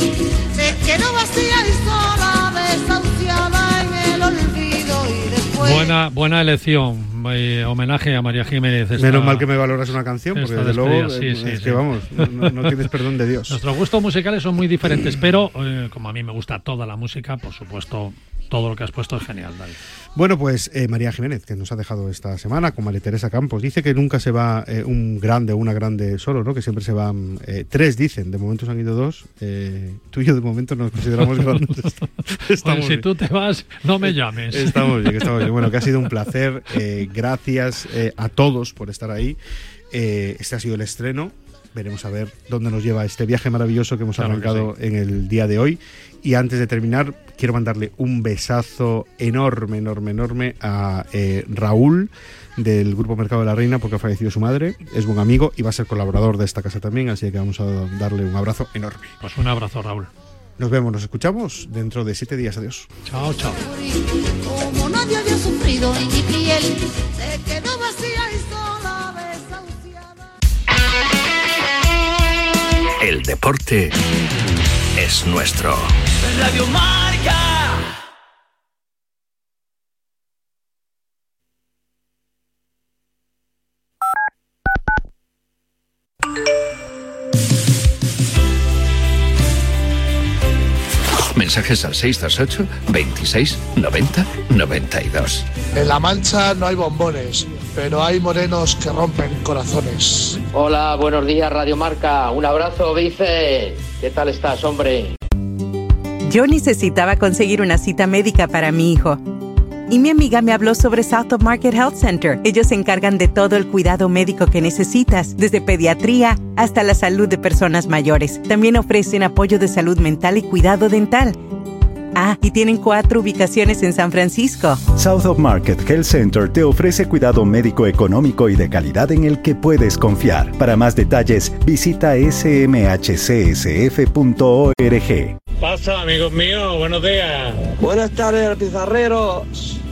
se quedó vacía y sola, desahuciada en el olvido y después. Buena, buena elección. Eh, homenaje a María Jiménez. esta- Menos mal que me valoras una canción, porque desde luego despedida, eh, sí, sí, es sí. que vamos, no, tienes perdón de Dios. Nuestros gustos musicales son muy diferentes, pero eh, como a mí me gusta toda la música, por supuesto, todo lo que has puesto es genial, David. Bueno, pues eh, María Jiménez, que nos ha dejado esta semana con María Teresa Campos, dice que nunca se va eh, un grande o una grande solo, ¿no? Que siempre se van eh, tres, dicen. De momento se han ido dos. Tú y yo de momento nos consideramos grandes. Oye, si tú te vas, no me llames. Estamos bien, estamos bien. Bueno, que ha sido un placer. Gracias eh, a todos por estar ahí. Eh, este ha sido el estreno. Veremos a ver dónde nos lleva este viaje maravilloso que hemos Claro que arrancado en el día de hoy. Y antes de terminar, quiero mandarle un besazo enorme, enorme, enorme a eh, Raúl del Grupo Mercado de la Reina porque ha fallecido su madre. Es buen amigo y va a ser colaborador de esta casa también, así que vamos a darle un abrazo enorme. Pues un abrazo, Raúl. Nos vemos, nos escuchamos dentro de siete días. Adiós. Chao, chao. Como nadie había sufrido y mi piel se quedó vacía y sola, desahuciada. El deporte es nuestro. Radio Marca. Mensajes al 628 26 90 92. En La Mancha no hay bombones, pero hay morenos que rompen corazones. Hola, buenos días Radio Marca. Un abrazo, Vice. ¿Qué tal estás, hombre? Yo necesitaba conseguir una cita médica para mi hijo. Y mi amiga me habló sobre South of Market Health Center. Ellos se encargan de todo el cuidado médico que necesitas, desde pediatría hasta la salud de personas mayores. También ofrecen apoyo de salud mental y cuidado dental. Ah, y tienen cuatro ubicaciones en San Francisco. South of Market Health Center te ofrece cuidado médico económico y de calidad en el que puedes confiar. Para más detalles, visita smhcsf.org. Pasa, amigos míos, buenos días. Buenas tardes, pizarreros.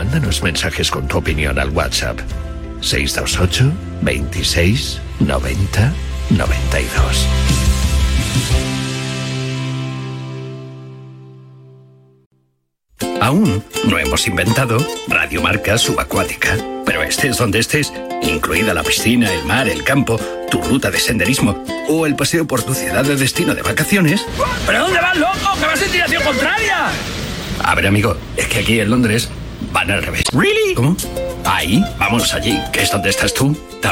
Mándanos mensajes con tu opinión al WhatsApp 628 26 90 92. Aún no hemos inventado Radiomarca Subacuática, pero estés donde estés, incluida la piscina, el mar, el campo, tu ruta de senderismo o el paseo por tu ciudad de destino de vacaciones. ¿Pero dónde vas, loco? ¡Que vas en dirección contraria! A ver, amigo, es que aquí en Londres van al revés. ¿Really? ¿Cómo? Ahí, vamos allí, que es donde estás tú.